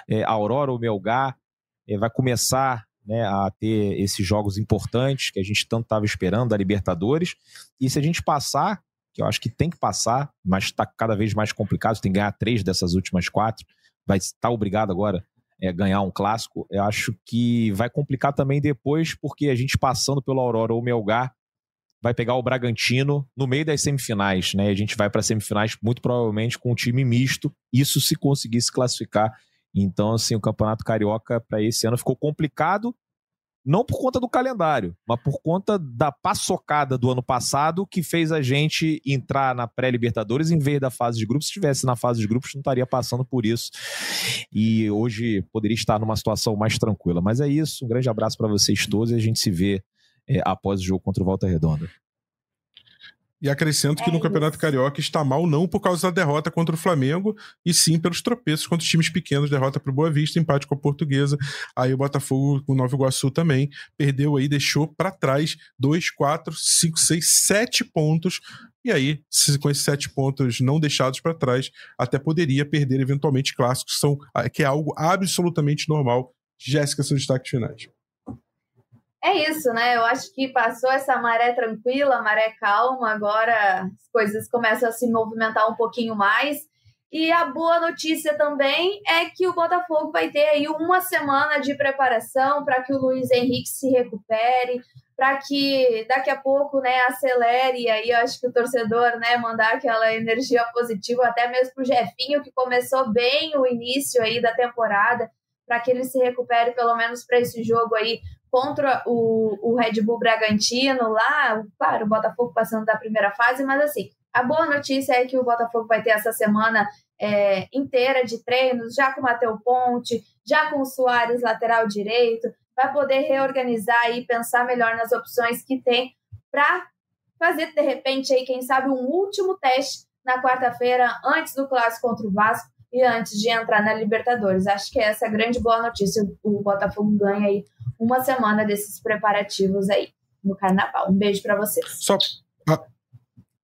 é, Aurora ou Melgar, é, vai começar né, a ter esses jogos importantes que a gente tanto estava esperando, da Libertadores, e se a gente passar, que eu acho que tem que passar, mas está cada vez mais complicado, tem que ganhar três dessas últimas quatro, vai estar tá obrigado agora é, ganhar um clássico, eu acho que vai complicar também depois, porque a gente passando pelo Aurora ou Melgar, vai pegar o Bragantino no meio das semifinais, né? A gente vai para semifinais muito provavelmente com um time misto, isso se conseguir se classificar. Então, assim, o Campeonato Carioca para esse ano ficou complicado, não por conta do calendário, mas por conta da paçocada do ano passado que fez a gente entrar na pré-Libertadores em vez da fase de grupos. Se estivesse na fase de grupos, não estaria passando por isso. E hoje poderia estar numa situação mais tranquila. Mas é isso. Um grande abraço para vocês todos e a gente se vê é, após o jogo contra o Volta Redonda. E acrescento que é no Campeonato Carioca está mal não por causa da derrota contra o Flamengo, e sim pelos tropeços contra os times pequenos, derrota para o Boa Vista, empate com a Portuguesa. Aí o Botafogo, o Nova Iguaçu também, perdeu aí, deixou para trás dois, quatro, cinco, seis, sete pontos. E aí, com esses sete pontos não deixados para trás, até poderia perder eventualmente clássicos, são, que é algo absolutamente normal. Jéssica, seus destaques finais é isso, né? Eu acho que passou essa maré tranquila, maré calma, agora as coisas começam a se movimentar um pouquinho mais. E a boa notícia também é que o Botafogo vai ter aí uma semana de preparação para que o Luiz Henrique se recupere, para que daqui a pouco, né, acelere e aí eu acho que o torcedor, né, mandar aquela energia positiva até mesmo pro Jefinho que começou bem o início aí da temporada, para que ele se recupere pelo menos para esse jogo aí contra o, o Red Bull Bragantino lá, claro, o Botafogo passando da primeira fase, mas assim, a boa notícia é que o Botafogo vai ter essa semana é, inteira de treinos, já com o Mateu Ponte, já com o Soares lateral direito, vai poder reorganizar e pensar melhor nas opções que tem para fazer, de repente, aí, quem sabe, um último teste na quarta-feira, antes do clássico contra o Vasco e antes de entrar na Libertadores. Acho que essa é a grande boa notícia. O Botafogo ganha aí uma semana desses preparativos aí no carnaval. Um beijo para vocês. Só.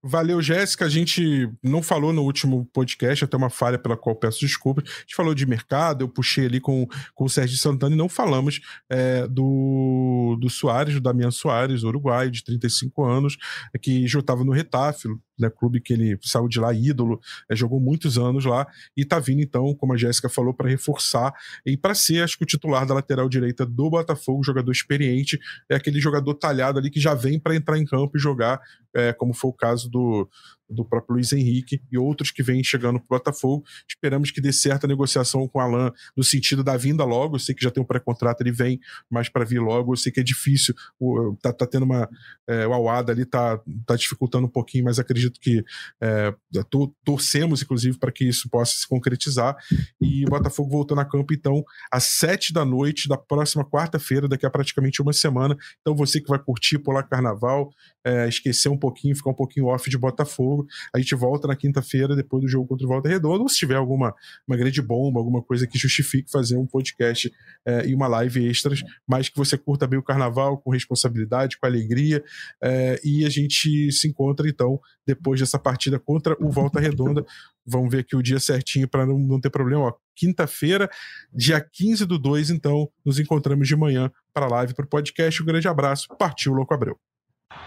Valeu, Jéssica. A gente não falou no último podcast, até uma falha pela qual peço desculpas. A gente falou de mercado, eu puxei ali com, com o Sérgio Santana e não falamos é, do, do Soares, do Damian Soares, uruguaio, de 35 anos, que já estava no Retafe, né, clube que ele saiu de lá ídolo, é, jogou muitos anos lá e tá vindo então, como a Jéssica falou, para reforçar e para ser, acho que o titular da lateral direita do Botafogo, jogador experiente, é aquele jogador talhado ali que já vem para entrar em campo e jogar, é, como foi o caso do, do próprio Luiz Henrique e outros que vêm chegando para o Botafogo. Esperamos que dê certa negociação com o Alain no sentido da vinda logo. Eu sei que já tem um pré-contrato, ele vem, mas para vir logo, eu sei que é difícil. O, tá, tendo uma. É, o Awada ali tá, tá dificultando um pouquinho, mas acredito que é, to, torcemos, inclusive, para que isso possa se concretizar. E o Botafogo voltando a campo, então, às sete da noite da próxima quarta-feira, daqui a praticamente uma semana. Então, você que vai curtir pular carnaval, é, esquecer um pouquinho, ficar um pouquinho off de Botafogo A gente volta na quinta-feira, depois do jogo contra o Volta Redonda, ou se tiver alguma uma grande bomba, alguma coisa que justifique fazer um podcast é, e uma live extras, mas que você curta bem o carnaval com responsabilidade, com alegria. É, e a gente se encontra, então, depois dessa partida contra o Volta Redonda. Vamos ver aqui o dia certinho para não, não ter problema. Quinta-feira, dia 15 do 2, então, nos encontramos de manhã para a live, para o podcast. Um grande abraço. Partiu, Louco Abreu.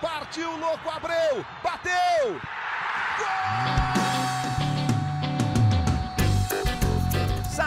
Partiu, Louco Abreu! Bateu!